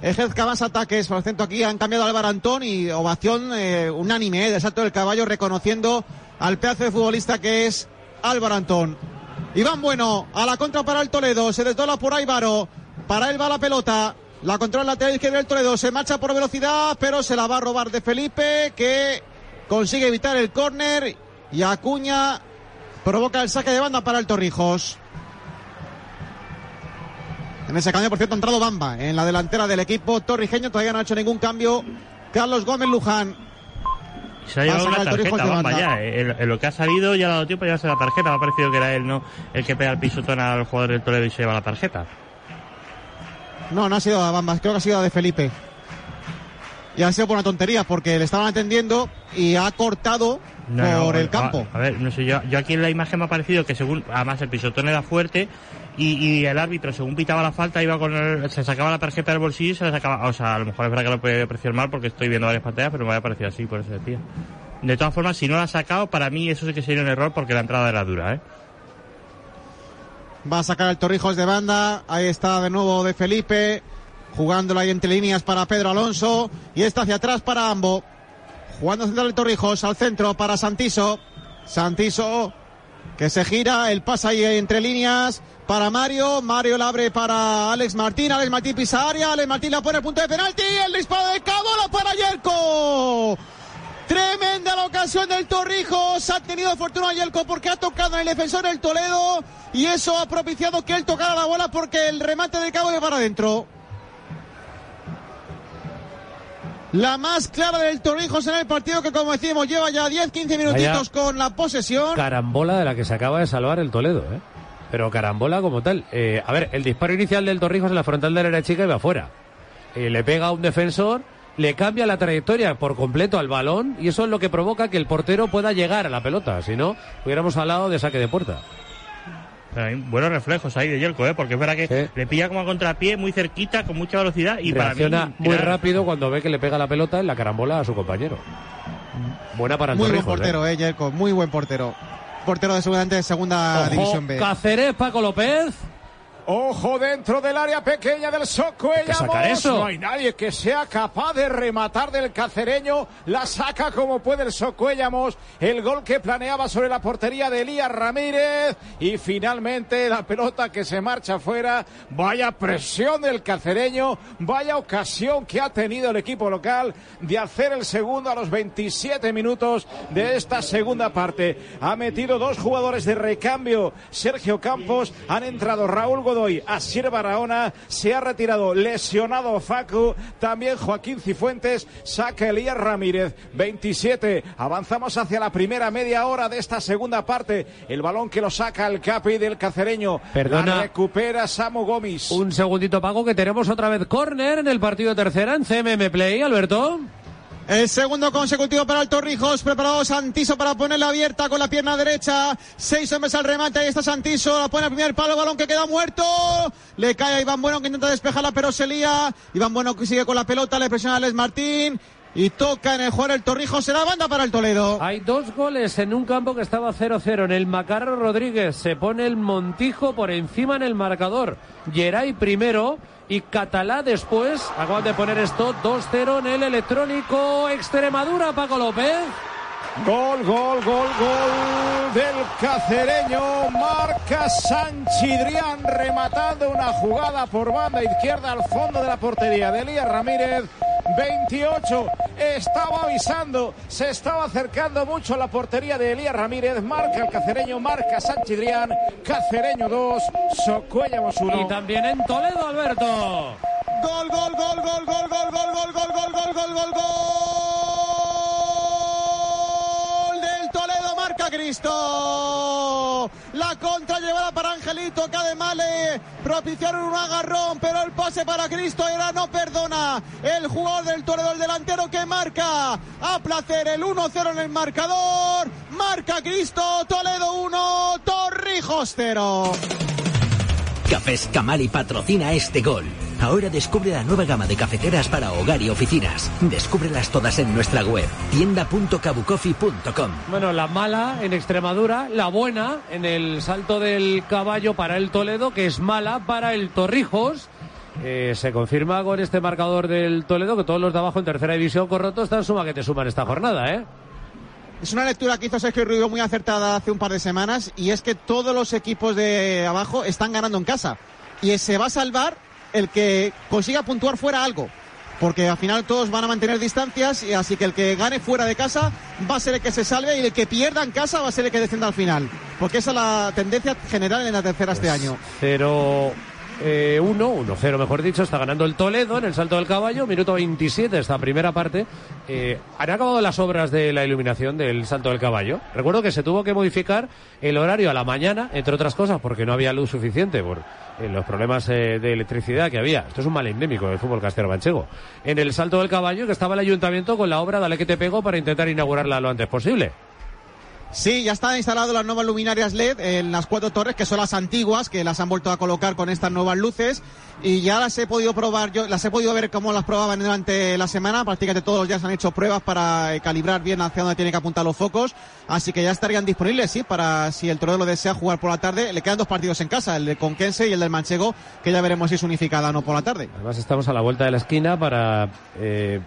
ejerza más ataques. Por cierto, aquí han cambiado a Álvaro Antón y ovación eh, unánime eh, del salto del caballo reconociendo al pedazo de futbolista que es Álvaro Antón. Iván Bueno a la contra para el Toledo. Se desdobla por Álvaro. Para él va la pelota. La controla lateral izquierda del Toledo. Se marcha por velocidad, pero se la va a robar de Felipe, que consigue evitar el córner. Y Acuña provoca el saque de banda para el Torrijos. En ese cambio, por cierto, ha entrado Bamba en la delantera del equipo torrijeño. Todavía no ha hecho ningún cambio. Carlos Gómez Luján. Se ha llevado una tarjeta, Bamba ya. En, en, lo que ha salido ya ha dado tiempo para llevarse la tarjeta. Me ha parecido que era él, ¿no? El que pega el pisotón al jugador del Toledo y se lleva la tarjeta. No, no ha sido a Bamba, creo que ha sido a de Felipe. Y ha sido por una tontería, porque le estaban atendiendo y ha cortado No, por no, el campo. A, a ver, no sé, yo, yo aquí en la imagen me ha parecido que según, además el pisotón era fuerte y, y el árbitro según pitaba la falta iba con el- se sacaba la tarjeta del bolsillo y se la sacaba, o sea, a lo mejor es verdad que lo puede apreciar mal porque estoy viendo varias pantallas, pero me había parecido así, por eso decía. De todas formas, si no la ha sacado, para mí eso sí que sería un error porque la entrada era dura, ¿eh? Va a sacar el Torrijos de banda. Ahí está de nuevo de Felipe. Jugándolo ahí entre líneas para Pedro Alonso. Y está hacia atrás para Ambo. Jugando central el Torrijos al centro para Santiso. Santiso que se gira. El pasa ahí entre líneas para Mario. Mario la abre para Alex Martín. Alex Martín pisa área. Alex Martín la pone a punto de penalti. El disparo de Cabola para Yerko. Tremenda la ocasión del Torrijos. Ha tenido fortuna Yelko porque ha tocado en el defensor del Toledo. Y eso ha propiciado que él tocara la bola porque el remate de Cabo de para adentro. La más clara del Torrijos en el partido que, como decimos, lleva ya 10-15 minutitos con la posesión. Carambola de la que se acaba de salvar el Toledo, ¿eh? Pero carambola como tal. Eh, a ver, el disparo inicial del Torrijos en la frontal de la derecha chica iba afuera. Eh, le pega a un defensor, le cambia la trayectoria por completo al balón y eso es lo que provoca que el portero pueda llegar a la pelota. Si no, hubiéramos hablado de saque de puerta. Pero hay buenos reflejos ahí de Yelko, ¿eh? Porque es verdad que le pilla como a contrapié, muy cerquita, con mucha velocidad y Reacciona para mí... muy rápido cuando ve que le pega la pelota en la carambola a su compañero. Buena para el Muy buen Torrijos, ¿eh? portero, eh, Yelko. Muy buen portero. Portero de seguramente de segunda Ojo, división B. Cáceres, Paco López. Ojo dentro del área pequeña del Socuellamos. que sacar eso. No hay nadie que sea capaz de rematar del cacereño. La saca como puede el Socuellamos. El gol que planeaba sobre la portería de Elías Ramírez. Y finalmente la pelota que se marcha afuera. Vaya presión del cacereño. Vaya ocasión que ha tenido el equipo local de hacer el segundo a los 27 minutos de esta segunda parte. Ha metido dos jugadores de recambio. Sergio Campos. Han entrado Raúl Godoy, Asier Barahona. Se ha retirado lesionado Facu. También Joaquín Cifuentes. Saca Elías Ramírez. 27. Avanzamos hacia la primera media hora de esta segunda parte. El balón que lo saca el Capi del cacereño. Perdona. La recupera Samu Gomis. Un segundito, Paco, que tenemos otra vez córner en el partido tercera en CMM Play, Alberto. El segundo consecutivo para el Torrijos, preparado Santiso para ponerla abierta con la pierna derecha. Seis hombres al remate, ahí está Santiso, la pone al primer palo, balón que queda muerto. Le cae a Iván Bueno que intenta despejarla, pero se lía. Iván Bueno que sigue con la pelota, le presiona a Alex Martín. Y toca en el jugador el Torrijos, será banda para el Toledo. Hay dos goles en un campo que estaba 0-0. En el Macarro Rodríguez se pone el Montijo por encima en el marcador. Geray primero y Catalá después. Acaban de poner esto 2-0 en el electrónico Extremadura, Paco López. Gol, gol, gol, gol del cacereño. Marca Sanchidrián rematando una jugada por banda izquierda al fondo de la portería de Elías Ramírez. 28. Estaba avisando. Se estaba acercando mucho a la portería de Elías Ramírez. Marca el cacereño, marca Sanchidrián. Cacereño 2, Socuellamos 1. Y también en Toledo, Alberto. Gol, gol, gol, gol, gol, gol, gol, gol, gol, gol, gol, gol, gol, gol. Cristo. La contra llevada para Angelito, que además propiciaron un agarrón, pero el pase para Cristo era no perdona. El jugador del Toledo, el delantero que marca a placer el 1-0 en el marcador. Marca Cristo, Toledo 1, Torrijos 0. Cafés Camali patrocina este gol. Ahora descubre la nueva gama de cafeteras para hogar y oficinas. Descúbrelas todas en nuestra web, tienda.cabucoffee.com. Bueno, la mala en Extremadura, la buena en el salto del caballo para el Toledo, que es mala para el Torrijos. Eh, se confirma con este marcador del Toledo que todos los de abajo en tercera división corroto están suma que te suman esta jornada, ¿eh? Es una lectura que hizo Sergio Rubio muy acertada hace un par de semanas y es que todos los equipos de abajo están ganando en casa. Y se va a salvar el que consiga puntuar fuera algo. Porque al final todos van a mantener distancias y así que el que gane fuera de casa va a ser el que se salve y el que pierda en casa va a ser el que descienda al final. Porque esa es la tendencia general en la tercera este año. Cero... 1, 1-0 mejor dicho, está ganando el Toledo en el salto del caballo, minuto 27 esta primera parte. Eh, ¿Han acabado las obras de la iluminación del salto del caballo? Recuerdo que se tuvo que modificar el horario a la mañana, entre otras cosas, porque no había luz suficiente por eh, los problemas eh, de electricidad que había. Esto es un mal endémico del fútbol castero manchego. En el salto del caballo, que estaba el ayuntamiento con la obra Dale que te pego para intentar inaugurarla lo antes posible. Sí, ya están instaladas las nuevas luminarias LED en las cuatro torres, que son las antiguas, que las han vuelto a colocar con estas nuevas luces. Y ya las he podido probar, yo las he podido ver cómo las probaban durante la semana. Prácticamente todos los días han hecho pruebas para eh, calibrar bien hacia dónde tiene que apuntar los focos. Así que ya estarían disponibles, sí, para si el Toledo lo desea jugar por la tarde. Le quedan dos partidos en casa, el de Conquense y el del Manchego, que ya veremos si es unificada o no por la tarde. Además estamos a la vuelta de la esquina para eh,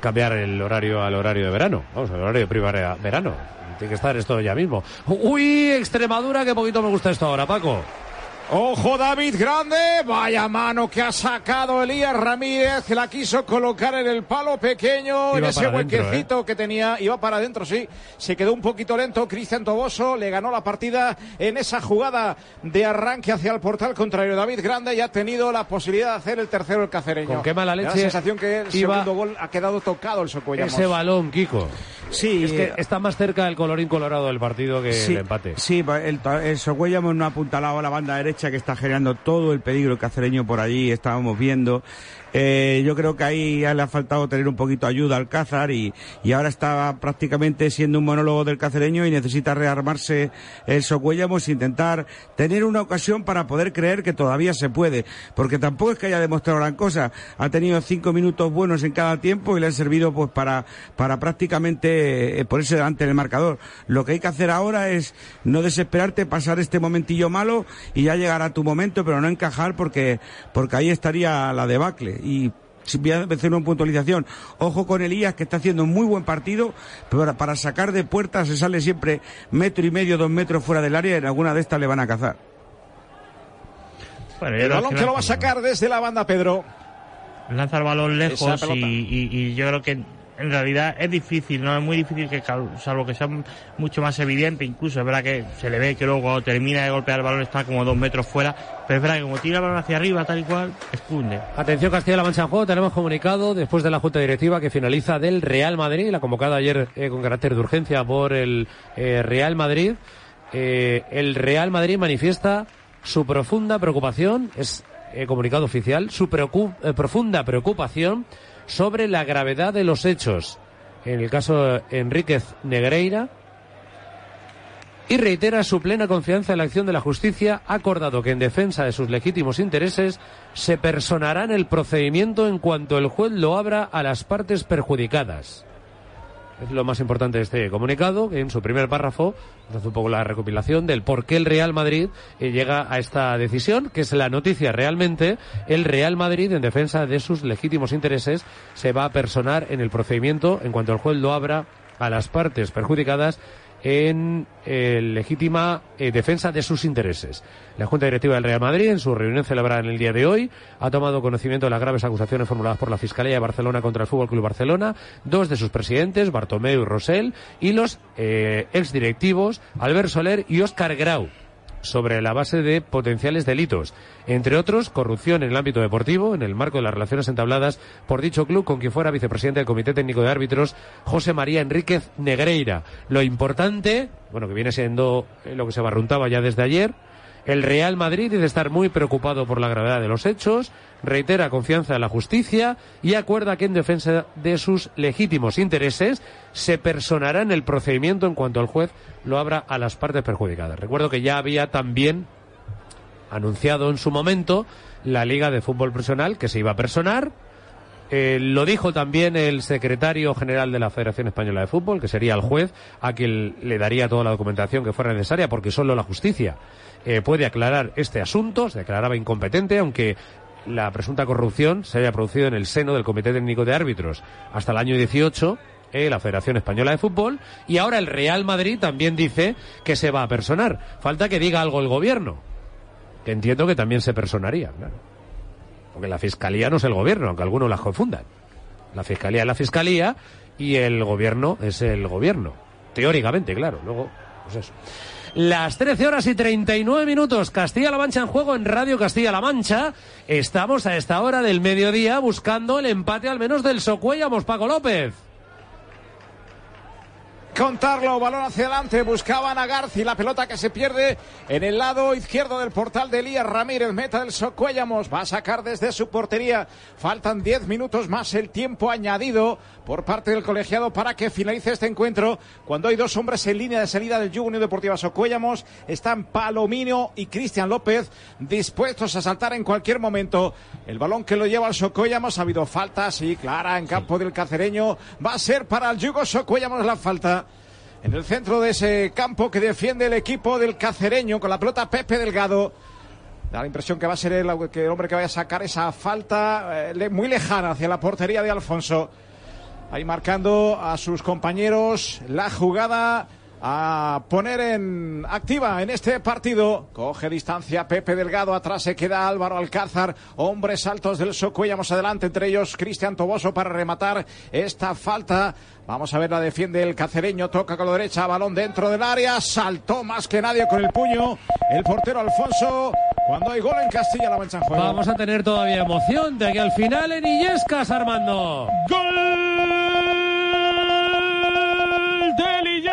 cambiar el horario al horario de verano. Vamos, al horario de verano. Tiene que estar esto ya mismo. Uy, Extremadura, que poquito me gusta esto ahora, Paco. Ojo David Grande, vaya mano que ha sacado Elías Ramírez, que la quiso colocar en el palo pequeño, Iba en ese huequecito que tenía, iba para adentro, sí, se quedó un poquito lento Cristian Toboso, le ganó la partida en esa jugada de arranque hacia el portal contrario. David Grande ya ha tenido la posibilidad de hacer el tercero el cacereño. Con qué mala leche La sensación que el iba segundo gol ha quedado tocado el Socuellamos. Ese balón, Kiko. Sí, es que eh, está más cerca el colorín colorado del partido que Sí, el empate. Sí, el, el no ha apuntalado a la banda derecha que está generando todo el peligro cacereño por allí, estábamos viendo. Eh, yo creo que ahí ya le ha faltado tener un poquito de ayuda al Cázar y, y ahora está prácticamente siendo un monólogo del cacereño y necesita rearmarse el Socuellamos e intentar tener una ocasión para poder creer que todavía se puede. Porque tampoco es que haya demostrado gran cosa. Ha tenido cinco minutos buenos en cada tiempo y le han servido pues para, para prácticamente eh, ponerse delante del marcador. Lo que hay que hacer ahora es no desesperarte, pasar este momentillo malo y ya llegará tu momento, pero no encajar porque, porque ahí estaría la debacle y voy a hacer una puntualización. Ojo con Elías, que está haciendo un muy buen partido, pero para, para sacar de puertas se sale siempre metro y medio, dos metros fuera del área y en alguna de estas le van a cazar. Bueno, El balón que lo va a sacar desde la banda Pedro. lanza el balón lejos y yo creo que en realidad es difícil, no es muy difícil que salvo que sea mucho más evidente, incluso es verdad que se le ve que luego cuando termina de golpear el balón está como dos metros fuera, pero es verdad que como tira el balón hacia arriba tal y cual, esconde. Atención Castilla-La Mancha en juego, tenemos comunicado después de la Junta Directiva que finaliza del Real Madrid, la convocada ayer eh, con carácter de urgencia por el eh, Real Madrid. Eh, el Real Madrid manifiesta su profunda preocupación, es eh, comunicado oficial, su preocu- eh, profunda preocupación sobre la gravedad de los hechos. En el caso Enríquez Negreira, y reitera su plena confianza en la acción de la justicia, acordado que en defensa de sus legítimos intereses se personará en el procedimiento en cuanto el juez lo abra a las partes perjudicadas. Es lo más importante de este comunicado, que en su primer párrafo hace un poco la recopilación del por qué el Real Madrid eh, llega a esta decisión, que es la noticia realmente. El Real Madrid, en defensa de sus legítimos intereses, se va a personar en el procedimiento en cuanto el juez lo abra a las partes perjudicadas en eh, legítima eh, defensa de sus intereses. La Junta Directiva del Real Madrid, en su reunión celebrada en el día de hoy, ha tomado conocimiento de las graves acusaciones formuladas por la Fiscalía de Barcelona contra el Fútbol Club Barcelona, dos de sus presidentes, Bartomeu y Rosell, y los eh, exdirectivos Albert Soler y Óscar Grau. Sobre la base de potenciales delitos, entre otros corrupción en el ámbito deportivo, en el marco de las relaciones entabladas por dicho club con quien fuera vicepresidente del Comité Técnico de Árbitros, José María Enríquez Negreira. Lo importante, bueno, que viene siendo lo que se barruntaba ya desde ayer, el Real Madrid dice estar muy preocupado por la gravedad de los hechos, reitera confianza en la justicia y acuerda que en defensa de sus legítimos intereses se personará en el procedimiento en cuanto el juez lo abra a las partes perjudicadas. Recuerdo que ya había también anunciado en su momento la Liga de Fútbol Profesional que se iba a personar. Eh, lo dijo también el secretario general de la Federación Española de Fútbol, que sería el juez, a quien le daría toda la documentación que fuera necesaria, porque solo la justicia eh, puede aclarar este asunto. Se declaraba incompetente, aunque la presunta corrupción se haya producido en el seno del Comité Técnico de Árbitros hasta el año 18 eh, la Federación Española de Fútbol y ahora el Real Madrid también dice que se va a personar. Falta que diga algo el gobierno, que entiendo que también se personaría, claro. Porque la Fiscalía no es el gobierno, aunque algunos las confundan. La Fiscalía es la Fiscalía y el gobierno es el gobierno. Teóricamente, claro. Luego, pues eso. Las 13 horas y 39 minutos. Castilla-La Mancha en juego en Radio Castilla-La Mancha. Estamos a esta hora del mediodía buscando el empate al menos del Socuellamos, Paco López. Contarlo, balón hacia adelante, buscaban a Garci, la pelota que se pierde en el lado izquierdo del portal de Elías Ramírez, meta del Socuellamos, va a sacar desde su portería, faltan 10 minutos más el tiempo añadido por parte del colegiado para que finalice este encuentro, cuando hay dos hombres en línea de salida del Yugo Unión Deportiva Socuellamos, están Palomino y Cristian López dispuestos a saltar en cualquier momento, el balón que lo lleva al Socuellamos, ha habido falta, sí, clara, en campo del cacereño, va a ser para el Yugo Socuellamos la falta en el centro de ese campo que defiende el equipo del cacereño con la pelota Pepe Delgado. Da la impresión que va a ser el, hombre que vaya a sacar esa falta eh, muy lejana hacia la portería de Alfonso. Ahí marcando a sus compañeros la jugada a poner en activa en este partido. Coge distancia Pepe Delgado, atrás se queda Álvaro Alcázar, hombres altos del Socuellamos adelante, entre ellos Cristian Toboso para rematar esta falta. Vamos a ver, la defiende el cacereño, toca con la derecha, balón dentro del área, saltó más que nadie con el puño el portero Alfonso. Cuando hay gol en Castilla-La Mancha en juego. Vamos a tener todavía emoción de aquí al final en Illescas, Armando. ¡Gol!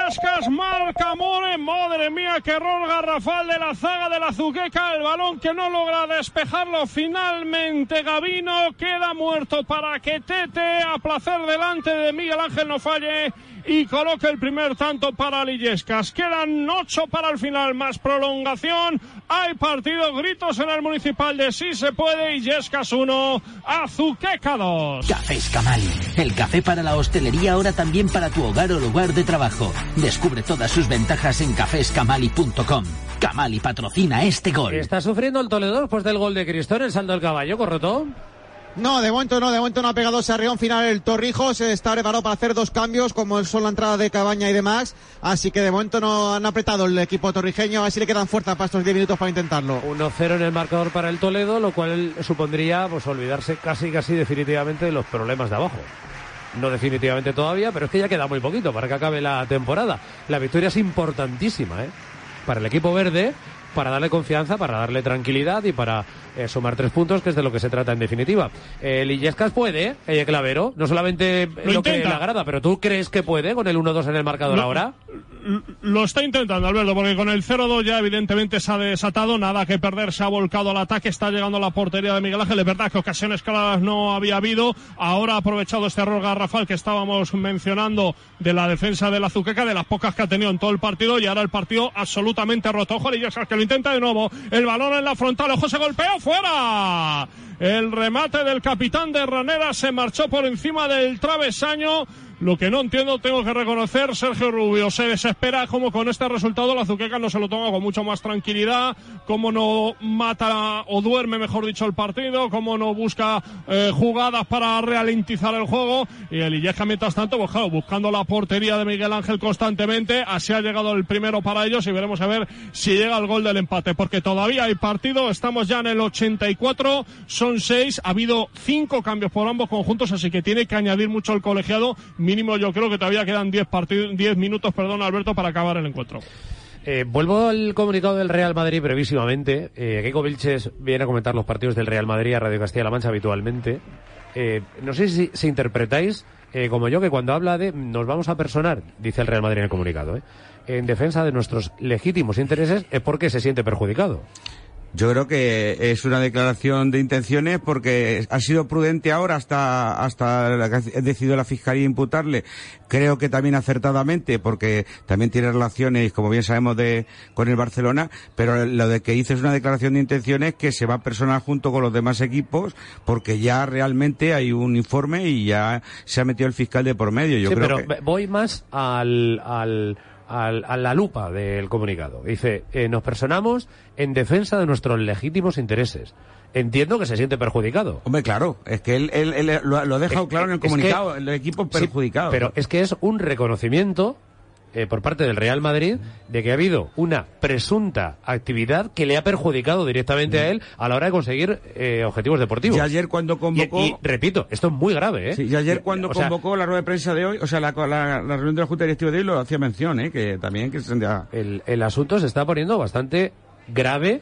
Illescas marca More. Madre mía, qué error garrafal de la zaga de la Zuqueca. El balón que no logra despejarlo. Finalmente Gavino queda muerto para que Tete, a placer delante de Miguel Ángel, no falle y coloque el primer tanto para Lillescas. Quedan ocho para el final, más prolongación. Hay partido, gritos en el municipal de sí se puede. Illescas 1, Azuqueca 2. Cafés Camali, el café para la hostelería ahora también para tu hogar o lugar de trabajo. Descubre todas sus ventajas en caféscamali.com. Camali patrocina este gol. ¿Está sufriendo el Toledo después del gol de Cristón, el saldo del caballo, correcto? No, de momento no, de momento no ha pegado ese arrión final el Torrijos, está preparado para hacer dos cambios, como son la entrada de Cabaña y de Max, así que de momento no han apretado el equipo torrijeño, así le quedan fuerzas para estos 10 minutos para intentarlo. 1-0 en el marcador para el Toledo, lo cual supondría pues olvidarse casi casi definitivamente de los problemas de abajo. No definitivamente todavía, pero es que ya queda muy poquito para que acabe la temporada. La victoria es importantísima, ¿eh? Para el equipo verde, para darle confianza, para darle tranquilidad y para eh, sumar tres puntos, que es de lo que se trata en definitiva. Eh, Lillescas puede, eh, Clavero, no solamente lo, lo que le agrada, pero ¿tú crees que puede con el 1-2 en el marcador Lo- ahora? Lo está intentando, Alberto, porque con el 0-2 ya evidentemente se ha desatado, nada que perder, se ha volcado al ataque, está llegando a la portería de Miguel Ángel. Es verdad que ocasiones claras no había habido. Ahora ha aprovechado este error garrafal que estábamos mencionando de la defensa de la Zuqueca, de las pocas que ha tenido en todo el partido, y ahora el partido absolutamente roto. Ojo, Lillescas, que lo intenta de nuevo. El balón en la frontal, ojo, se golpeó fuera. El remate del capitán de Ranera se marchó por encima del travesaño. Lo que no entiendo, tengo que reconocer, Sergio Rubio se desespera como con este resultado la Zuqueca no se lo toma con mucho más tranquilidad, como no mata o duerme, mejor dicho, el partido, como no busca eh, jugadas para ralentizar el juego y el Illesca mientras tanto, pues, buscando la portería de Miguel Ángel constantemente, así ha llegado el primero para ellos y veremos a ver si llega el gol del empate, porque todavía hay partido, estamos ya en el 84, son seis, ha habido cinco cambios por ambos conjuntos, así que tiene que añadir mucho el colegiado, mínimo yo creo que todavía quedan 10 partidos, 10 minutos, perdón, Alberto, para acabar el encuentro. Eh, vuelvo al comunicado del Real Madrid brevísimamente. Eh, Keiko Vilches viene a comentar los partidos del Real Madrid a Radio Castilla-La Mancha habitualmente. Eh, no sé si, si interpretáis, eh, como yo, que cuando habla de nos vamos a personar, dice el Real Madrid en el comunicado, eh, en defensa de nuestros legítimos intereses, es porque se siente perjudicado. Yo creo que es una declaración de intenciones porque ha sido prudente ahora hasta hasta la que ha decidido la fiscalía imputarle. Creo que también acertadamente porque también tiene relaciones, como bien sabemos, de con el Barcelona. Pero lo de que hizo es una declaración de intenciones que se va a personar junto con los demás equipos porque ya realmente hay un informe y ya se ha metido el fiscal de por medio. Yo sí, creo pero que voy más al, al, al- a la lupa del comunicado. Dice, eh, nos personamos en defensa de nuestros legítimos intereses. Entiendo que se siente perjudicado. Hombre, claro, es que él, él- él lo, lo ha dejado Es- claro en el que- comunicado, el equipo Sí, perjudicado. pero es que es un reconocimiento eh, por parte del Real Madrid de que ha habido una presunta actividad que le ha perjudicado directamente a él a la hora de conseguir eh, objetivos deportivos. Y ayer cuando convocó- Y, y, repito, esto es muy grave, ¿eh? Sí, y ayer cuando O sea, convocó la rueda de prensa de hoy, o sea, la, la- la reunión de la Junta Directiva de hoy lo hacía mención, ¿eh? que también que se el, el asunto se está poniendo bastante grave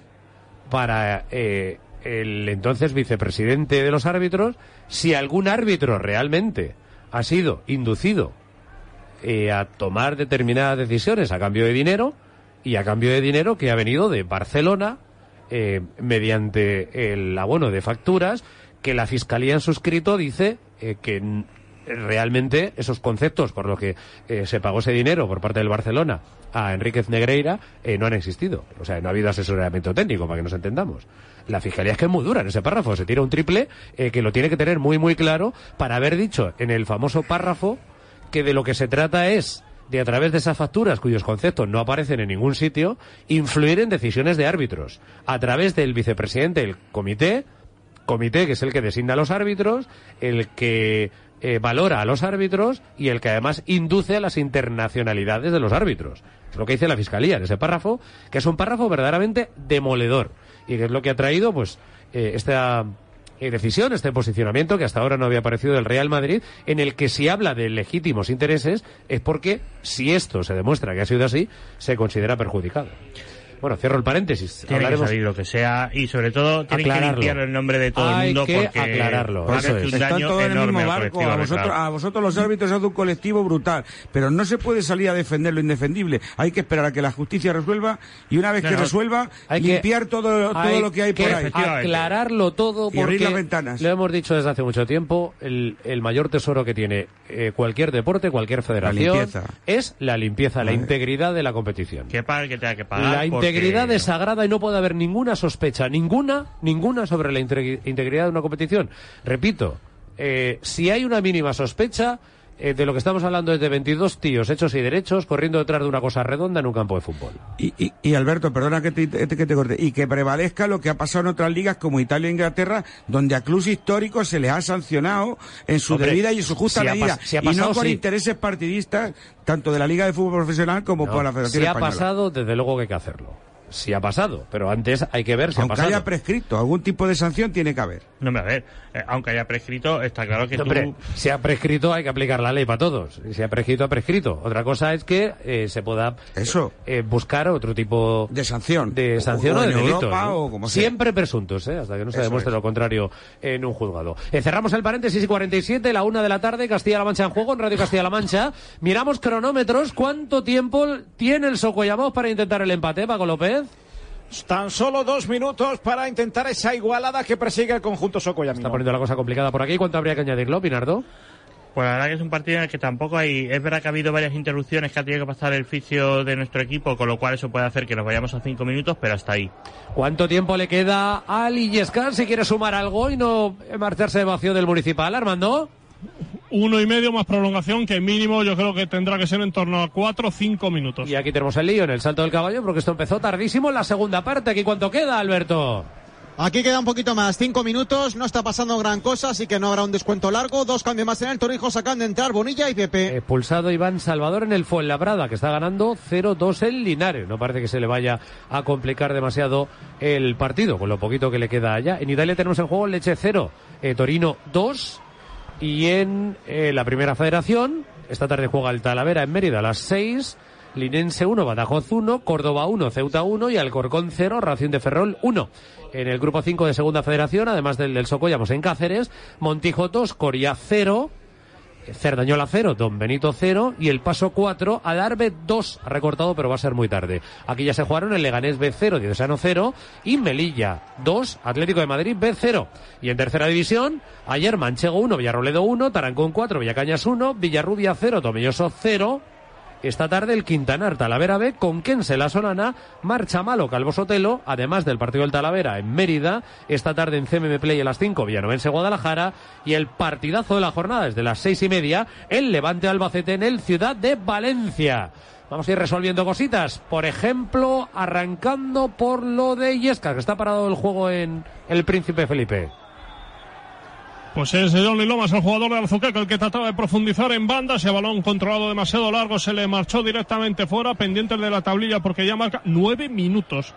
para eh, el entonces vicepresidente de los árbitros si algún árbitro realmente ha sido inducido eh, a tomar determinadas decisiones a cambio de dinero y a cambio de dinero que ha venido de Barcelona eh, mediante el abono de facturas que la Fiscalía en suscrito dice eh, que realmente esos conceptos por los que eh, se pagó ese dinero por parte del Barcelona a Enríquez Negreira no han existido. O sea, no ha habido asesoramiento técnico, para que nos entendamos. La Fiscalía es que es muy dura en ese párrafo, se tira un triple que lo tiene que tener muy muy claro para haber dicho en el famoso párrafo que de lo que se trata es de a través de esas facturas cuyos conceptos no aparecen en ningún sitio, influir en decisiones de árbitros a través del vicepresidente del comité, comité que es el que designa a los árbitros, el que eh, valora a los árbitros y el que además induce a las internacionalidades de los árbitros. Es lo que dice la Fiscalía en ese párrafo, que es un párrafo verdaderamente demoledor y que es lo que ha traído pues eh, esta decisión, este posicionamiento que hasta ahora no había aparecido del Real Madrid, en el que si habla de legítimos intereses es porque si esto se demuestra que ha sido así, se considera perjudicado. Bueno, cierro el paréntesis. Tiene Hablaremos- que salir lo que sea y sobre todo tiene que Aclararlo. limpiar el nombre de todo Hay el mundo que porque aclararlo, eso es. un Están todos en el mismo barco. A vosotros, a vosotros los árbitros es de un colectivo brutal. Pero no se puede salir a defender lo indefendible. Hay que esperar a que la justicia resuelva y una vez No, que no, resuelva, hay que- limpiar todo, todo hay lo que hay por que ahí. aclararlo todo Y abrir porque las ventanas. lo hemos dicho desde hace mucho tiempo, el, el mayor tesoro que tiene eh, cualquier deporte, cualquier federación es la limpieza, la integridad de la competición. Que pague que tenga que pagar. La porque- integridad es sagrada y no puede haber ninguna sospecha, ninguna, ninguna sobre la integri- integridad de una competición. Repito, eh, si hay una mínima sospecha, eh, de lo que estamos hablando es de 22 tíos hechos y derechos corriendo detrás de una cosa redonda en un campo de fútbol. Y, y- y, Alberto, perdona que te, que te corte, y que prevalezca lo que ha pasado en otras ligas como Italia e Inglaterra, donde a clubes históricos se les ha sancionado en su Hombre, debida y en su justa si medida. si y no sí. intereses partidistas, tanto de la Liga de Fútbol Profesional como No, por la Federación si ha Española. pasado, desde luego que hay que hacerlo. Si ha pasado, pero antes hay que ver si Aunque ha pasado. haya prescrito, algún tipo de sanción tiene que haber. No, hombre, a ver, eh, aunque haya prescrito, está claro que No, tú... hombre, si ha prescrito hay que aplicar la ley para todos. Y Si ha prescrito, ha prescrito. Otra cosa es que eh, se pueda Eso. eh, buscar otro tipo de sanción. De sanción O- o, o de en delitos. Europa ¿no? o como sea. Siempre presuntos, ¿eh? hasta que no se Eso demuestre es. lo contrario en un juzgado. Eh, cerramos el paréntesis y 47, la una de la tarde, Castilla-La Mancha en juego, en Radio Castilla-La Mancha. Miramos cronómetros. ¿Cuánto tiempo tiene el Socollamos para intentar el empate, Paco López? Tan solo dos minutos para intentar esa igualada que persigue el conjunto Socoyamino. Está poniendo la cosa complicada por aquí. ¿Cuánto habría que añadirlo, Pinardo? Pues la verdad que es un partido en el que tampoco hay... Es verdad que ha habido varias interrupciones que ha tenido que pasar el fisio de nuestro equipo, con lo cual eso puede hacer que nos vayamos a cinco minutos, pero hasta ahí. ¿Cuánto tiempo le queda a Illescan si quiere sumar algo y no marcharse de vacío del municipal, Armando? Uno y medio más prolongación, que mínimo yo creo que tendrá que ser en torno a cuatro o cinco minutos. Y aquí tenemos el lío en el salto del caballo, porque esto empezó tardísimo en la segunda parte. ¿Aquí cuánto queda, Alberto? Aquí queda un poquito más, cinco minutos, no está pasando gran cosa, así que no habrá un descuento largo. Dos cambios más en el Torrijos, acaban de entrar Bonilla y Pepe. Expulsado Iván Salvador en el Fuenlabrada, que está ganando 0-2 en Linares. No parece que se le vaya a complicar demasiado el partido, con lo poquito que le queda allá. En Italia tenemos el juego Leche 0, eh, Torino 2. Y en eh, la primera federación, esta tarde juega el Talavera en Mérida a las 6. Linense 1, Badajoz 1, Córdoba 1, Ceuta 1 y Alcorcón 0, Ración de Ferrol 1. En el grupo 5 de Segunda Federación, además del del Socollamos en Cáceres, Montijo 2, Coria 0, Cerdañola 0, Don Benito 0 y el paso 4, Adarve 2, ha recortado pero va a ser muy tarde. Aquí ya se jugaron el Leganés B 0, Diocesano 0 y Melilla 2, Atlético de Madrid B 0. Y en tercera división, ayer Manchego 1, Villarroledo 1, Tarancón 4, Villacañas 1, Villarrubia 0, Tomelloso 0. Esta tarde el Quintanar Talavera B con Kense La Solana, Marcha Malo Calvo Sotelo, además del partido del Talavera en Mérida, esta tarde en CMM Play a las 5 Villanovense Guadalajara y el partidazo de la jornada desde las seis y media, el Levante Albacete en el Ciudad de Valencia. Vamos a ir resolviendo cositas. Por ejemplo, arrancando por lo de Yesca, que está parado el juego en el Príncipe Felipe. Pues es Johnny Lomas, el jugador de Azuqueca, el que trataba de profundizar en banda. Ese balón controlado demasiado largo se le marchó directamente fuera, pendiente de la tablilla, porque ya marca nueve minutos.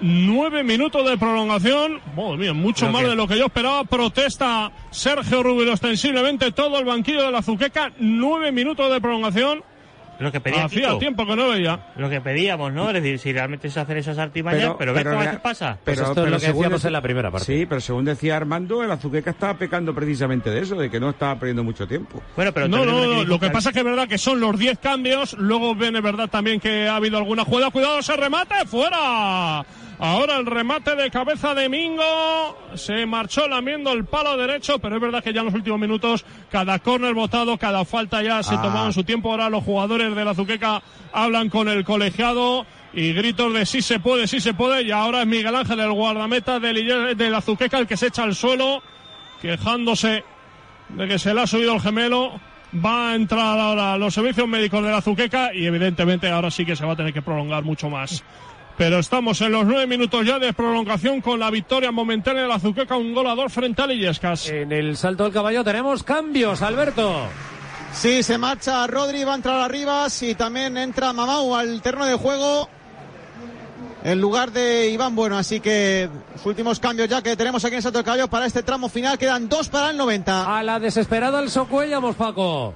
Nueve minutos de prolongación. Madre mía, mucho más que- de lo que yo esperaba. Protesta Sergio Rubio ostensiblemente todo el banquillo de la Azuqueca. Nueve minutos de prolongación. Lo que pedía Hacía Kiko. tiempo que no veía. Lo que pedíamos, ¿no? Es decir, si realmente se hacen esas artimañas, pero, ves cómo a veces pasa. Pues esto es lo que según decíamos decía- en la primera parte. Sí, pero según decía Armando, el Azuqueca estaba pecando precisamente de eso, de que no estaba perdiendo mucho tiempo. Bueno, pero no, no, no, lo que pasa es que es verdad que son los 10 cambios, luego viene verdad también que ha habido alguna jugada, cuidado ese remate, fuera. Ahora el remate de cabeza de Mingo, se marchó lamiendo el palo derecho, pero es verdad que ya en los últimos minutos cada córner votado, cada falta ya se Ah. tomaban su tiempo, ahora los jugadores de la Zuqueca hablan con el colegiado y gritos de sí se puede, sí se puede, y ahora es Miguel Ángel, el guardameta del, Ille- de la Zuqueca, el que se echa al suelo, quejándose de que se le ha subido el gemelo. Va a entrar ahora los servicios médicos de la Zuqueca y evidentemente ahora sí que se va a tener que prolongar mucho más. Pero estamos en los nueve minutos ya de prolongación con la victoria momentánea de la Zuqueca, un golador frente a Lillescas. En el salto del caballo tenemos cambios, Alberto. Sí, se marcha Rodri, va a entrar arriba y también entra Mamau al terreno de juego en lugar de Iván Bueno. Así que los últimos cambios ya que tenemos aquí en Salto del Caballo para este tramo final quedan dos para el 90. A la desesperada el Socuellamos, Paco.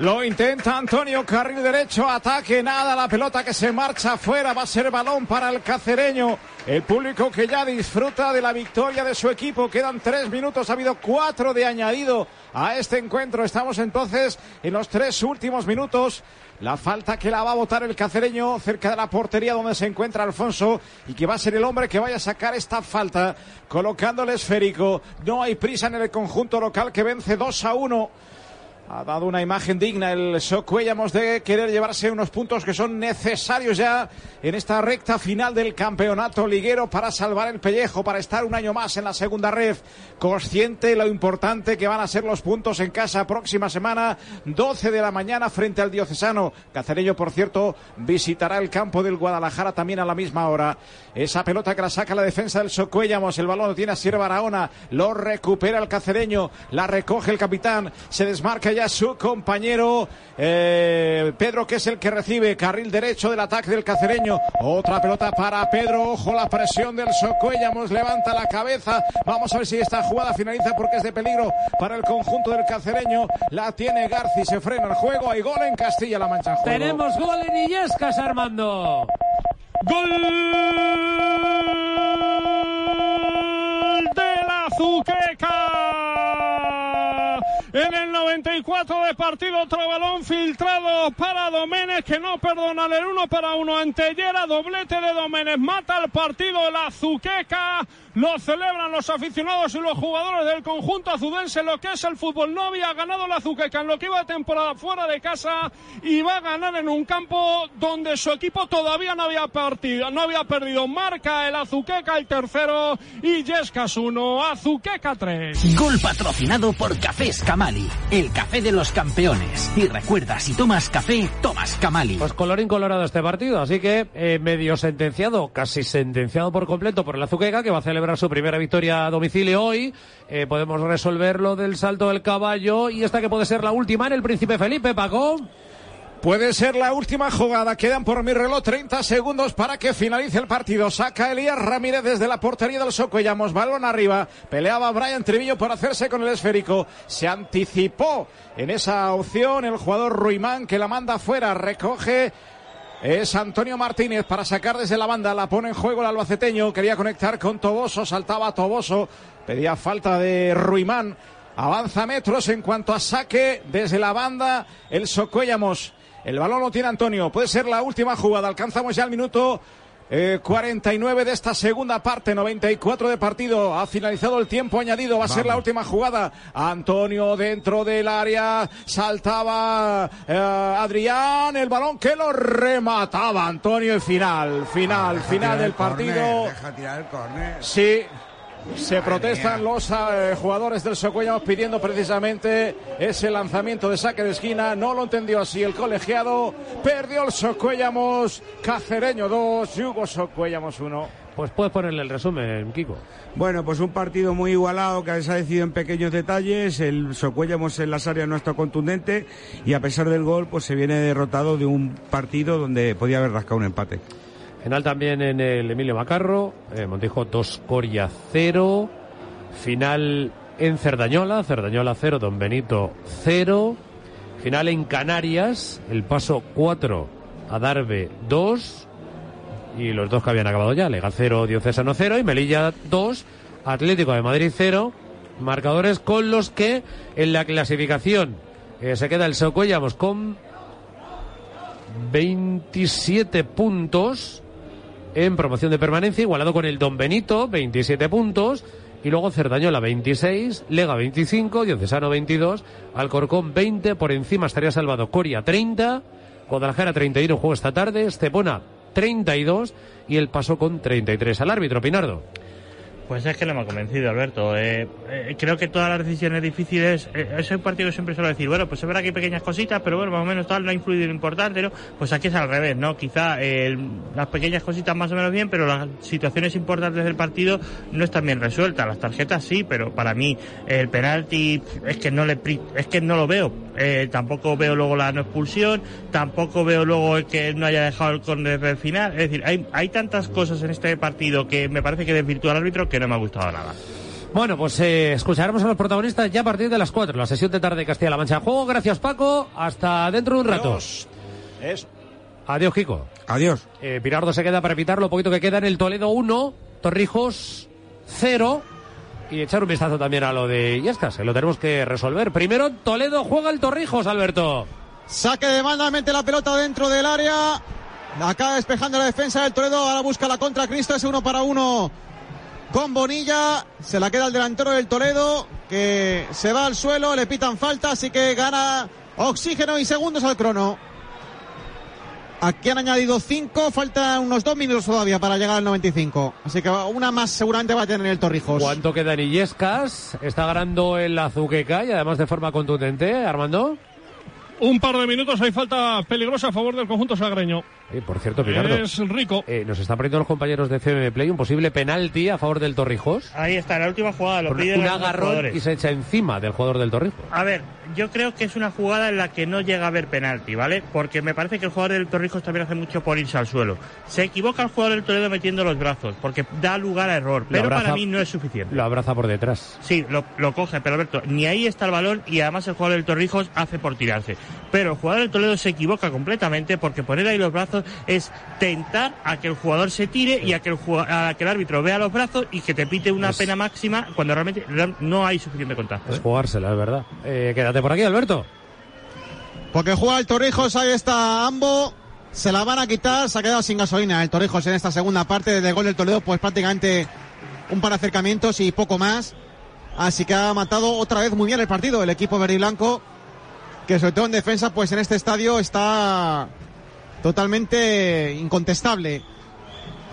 Lo intenta Antonio, carril derecho, ataque, nada, la pelota que se marcha afuera, va a ser balón para el cacereño. El público que ya disfruta de la victoria de su equipo, quedan tres minutos, ha habido cuatro de añadido a este encuentro. Estamos entonces en los tres últimos minutos. La falta que la va a votar el cacereño cerca de la portería donde se encuentra Alfonso y que va a ser el hombre que vaya a sacar esta falta colocando el esférico. No hay prisa en el conjunto local que vence 2 a 1. Ha dado una imagen digna el Socuellamos de querer llevarse unos puntos que son necesarios ya en esta recta final del campeonato liguero para salvar el pellejo, para estar un año más en la segunda red. Consciente lo importante que van a ser los puntos en casa próxima semana, 12 de la mañana frente al Diocesano. Cacereño, por cierto, visitará el campo del Guadalajara también a la misma hora. Esa pelota que la saca la defensa del Socuellamos, el balón lo tiene a Sierra Barahona, lo recupera el cacereño, la recoge el capitán, se desmarca ya su compañero eh, Pedro, que es el que recibe carril derecho del ataque del cacereño. Otra pelota para Pedro, ojo la presión del Socuellamos, levanta la cabeza. Vamos a ver si esta jugada finaliza porque es de peligro para el conjunto del cacereño. La tiene Garci, se frena el juego, hay gol en Castilla-La Mancha. juego. Tenemos gol en Illescas, Armando. Gol de la Zuqueca. En el 94 de partido, otro balón filtrado para Doménez, que no perdona el uno para uno ante Yera, doblete de Doménez, mata el partido la Zuqueca, lo celebran los aficionados y los jugadores del conjunto azudense, lo que es el fútbol. No había ganado la Zuqueca en lo que iba de temporada fuera de casa y va a ganar en un campo donde su equipo todavía no había partido, no había perdido. Marca el Azuqueca el tercero y Yescas 1, Azuqueca 3. Gol patrocinado por Cafés El café de los campeones. Y recuerda, si tomas café, tomas Camali. Pues colorín colorado este partido, así que eh, medio sentenciado, casi sentenciado por completo por el Azuqueca, que va a celebrar su primera victoria a domicilio hoy. Eh, podemos resolver lo del salto del caballo y esta que puede ser la última en el Príncipe Felipe, Paco. Puede ser la última jugada. Quedan por mi reloj 30 segundos para que finalice el partido. Saca Elías Ramírez desde la portería del Socuellamos. Balón arriba. Peleaba Brian Trivillo por hacerse con el esférico. Se anticipó en esa opción el jugador Ruimán que la manda afuera. Recoge es Antonio Martínez para sacar desde la banda. La pone en juego el albaceteño. Quería conectar con Toboso. Saltaba Toboso. Pedía falta de Ruimán. Avanza metros en cuanto a saque desde la banda. El Socuellamos. El balón lo tiene Antonio. Puede ser la última jugada. Alcanzamos ya el minuto eh, 49 de esta segunda parte. 94 de partido. Ha finalizado el tiempo añadido. Va a ser la última jugada. Antonio dentro del área. Saltaba eh, Adrián. El balón que lo remataba Antonio. El final. Final. final del partido. Deja tirar el córner. Sí, se protestan los eh, jugadores del Socuellamos pidiendo precisamente ese lanzamiento de saque de esquina. No lo entendió así el colegiado. Perdió el Socuellamos. Cacereño 2, Hugo Socuellamos 1. Pues puedes ponerle el resumen, Kiko. Bueno, pues un partido muy igualado que se ha decidido en pequeños detalles. El Socuellamos en las áreas no está contundente y a pesar del gol, pues se viene derrotado de un partido donde podía haber rascado un empate. Final también en el Emilio Macarro, eh, Montijo 2 Coria 0. Final en Cerdañola, Cerdañola 0, Don Benito 0. Final en Canarias, el paso 4 a Darbe 2. Y los dos que habían acabado ya, Lega 0, Diocesano 0 y Melilla 2, Atlético de Madrid 0. Marcadores con los que en la clasificación eh, se queda el Socuellamos con 27 puntos en promoción de permanencia, igualado con el Don Benito, 27 puntos, y luego Cerdañola 26, Lega 25, Diocesano 22, Alcorcón 20, por encima estaría salvado Coria 30, Guadalajara 31 juego esta tarde, Estepona 32 y el paso con 33 al árbitro, Pinardo. Pues es que no me ha convencido, Alberto. Eh, eh, creo que todas las decisiones difíciles, eh, ese partido siempre suelo decir, bueno, pues es verdad que hay pequeñas cositas, pero bueno, más o menos tal no ha influido en importante, ¿no? Pues aquí es al revés, ¿no? Quizá eh, las pequeñas cositas más o menos bien, pero las situaciones importantes del partido no están bien resueltas. Las tarjetas sí, pero para mí el penalti es que no le es que no lo veo. Eh, tampoco veo luego la no expulsión, tampoco veo luego el que no haya dejado el córner del final. Es decir, hay, hay tantas cosas en este partido que me parece que desvirtúa al árbitro que no me ha gustado nada. Bueno, pues eh, escucharemos a los protagonistas ya a partir de las 4, la sesión de tarde de Castilla-La Mancha. Juego, gracias Paco, hasta dentro de un rato. Es Adiós, Kiko. Adiós. Eh, Pirardo se queda para evitar lo poquito que queda en el Toledo 1, Torrijos 0. Y echar un vistazo también a lo de Iescas, que lo tenemos que resolver. Primero, Toledo juega el Torrijos, Alberto. Saque de banda, mete la pelota dentro del área. Acá despejando la defensa del Toledo. Ahora busca la contra Cristo. Es uno para uno con Bonilla. Se la queda el delantero del Toledo. Que se va al suelo. Le pitan falta. Así que gana oxígeno y segundos al crono. Aquí han añadido cinco. Faltan unos dos minutos todavía para llegar al 95. Así que una más seguramente va a tener el Torrijos. ¿Cuánto queda en Illescas? Está ganando el Azuqueca y además de forma contundente, Armando. Un par de minutos, hay falta peligrosa a favor del conjunto sagreño. Eh, por cierto, Pilardo. Es rico. eh, nos están poniendo los compañeros de FM Play un posible penalti a favor del Torrijos. Ahí está, la última jugada, lo Por piden un agarrón y se echa encima del jugador del Torrijos. A ver, yo creo que es una jugada en la que no llega a haber penalti, ¿vale? Porque me parece que el jugador del Torrijos también hace mucho por irse al suelo. Se equivoca el jugador del Toledo metiendo los brazos, porque da lugar a error. Pero abraza- para mí no es suficiente. Lo abraza por detrás. Sí, lo, lo coge, pero Alberto, ni ahí está el balón y además el jugador del Torrijos hace por tirarse. Pero el jugador del Toledo se equivoca completamente porque poner ahí los brazos es tentar a que el jugador se tire y a que el, jugua- a que el árbitro vea los brazos y que te pite una Es- pena máxima cuando realmente real- no hay suficiente contacto. ¿eh? Es jugársela, es verdad. Eh, quédate por aquí, Alberto. Porque juega el Torrijos, ahí está Ambo. Se la van a quitar, se ha quedado sin gasolina el Torrijos en esta segunda parte. Desde el gol del Toledo, pues prácticamente un par de acercamientos y poco más. Así que ha matado otra vez muy bien el partido el equipo verde y blanco. Que sobre todo en defensa, pues en este estadio está totalmente incontestable.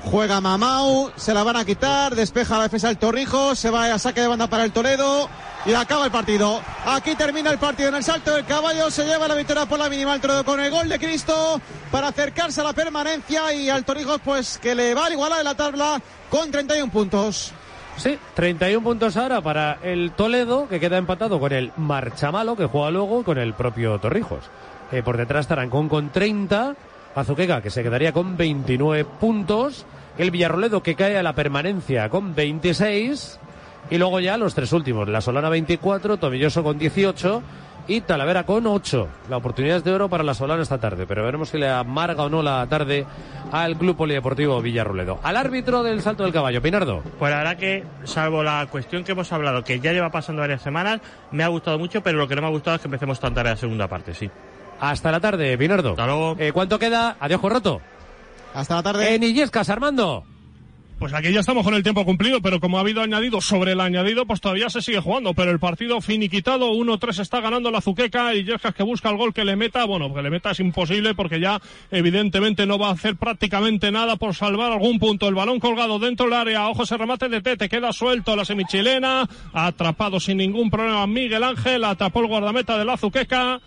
Juega Mamau, se la van a quitar, despeja la defensa del Torrijos, se va a saque de banda para el Toledo y acaba el partido. Aquí termina el partido en el salto del caballo, se lleva la victoria por la minimal Toledo con el gol de Cristo para acercarse a la permanencia y al Torrijos pues que le va a igualar en la tabla con 31 puntos. Sí, 31 puntos ahora para el Toledo, que queda empatado con el Marchamalo, que juega luego, con el propio Torrijos. Eh, por detrás Tarancón con 30. Azuqueca, que se quedaría con 29 puntos. El Villarroledo, que cae a la permanencia con 26. Y luego ya los tres últimos. La Solana 24, Tomilloso con 18 y Talavera con 8. La oportunidad es de oro para la Solana esta tarde, pero veremos si le amarga o no la tarde al Club Polideportivo Villarroledo. Al árbitro del salto del caballo, Pinardo. Pues la verdad que, salvo la cuestión que hemos hablado, que ya lleva pasando varias semanas, me ha gustado mucho, pero lo que no me ha gustado es que empecemos tan tarde la segunda parte, sí. Hasta la tarde, Pinardo. Hasta luego. Eh, ¿Cuánto queda? Adiós, Corroto. Hasta la tarde. En Illescas, Armando. Pues aquí ya estamos con el tiempo cumplido, pero como ha habido añadido sobre el añadido, pues todavía se sigue jugando. Pero el partido finiquitado, 1-3 está ganando la Zuqueca y Yescas que busca el gol que le meta. Bueno, que le meta es imposible porque ya evidentemente no va a hacer prácticamente nada por salvar algún punto. El balón colgado dentro del área, ojo ese remate de Tete, queda suelto la semichilena, atrapado sin ningún problema Miguel Ángel, atrapó el guardameta de la Zuqueca.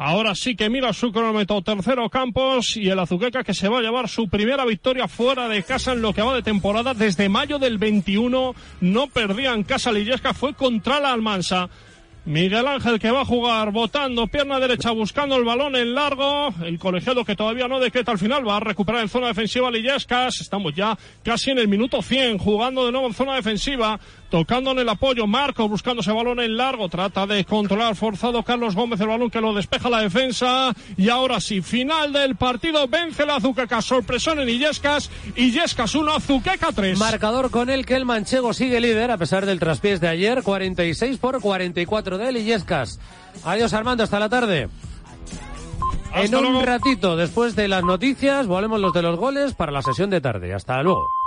Ahora sí que mira su cronómetro tercero Campos y el Azuqueca que se va a llevar su primera victoria fuera de casa en lo que va de temporada. Desde mayo del 21 no perdía en casa Lillesca, fue contra la Almansa. Miguel Ángel que va a jugar votando pierna derecha buscando el balón en largo. El colegiado que todavía no decreta al final va a recuperar en zona defensiva Lillescas. Estamos ya casi en el minuto 100 jugando de nuevo en zona defensiva. Tocando en el apoyo Marco buscando ese balón en largo. Trata de controlar forzado Carlos Gómez el balón que lo despeja la defensa. Y ahora sí, final del partido. Vence la Azuqueca. Sorpresón en Illescas. Illescas 1, Azuqueca 3. Marcador con el que el manchego sigue líder a pesar del traspiés de ayer. 46 por 44 de Illescas. Adiós Armando, hasta la tarde. en un ratito, después de las noticias, volvemos los de los goles para la sesión de tarde. Hasta luego.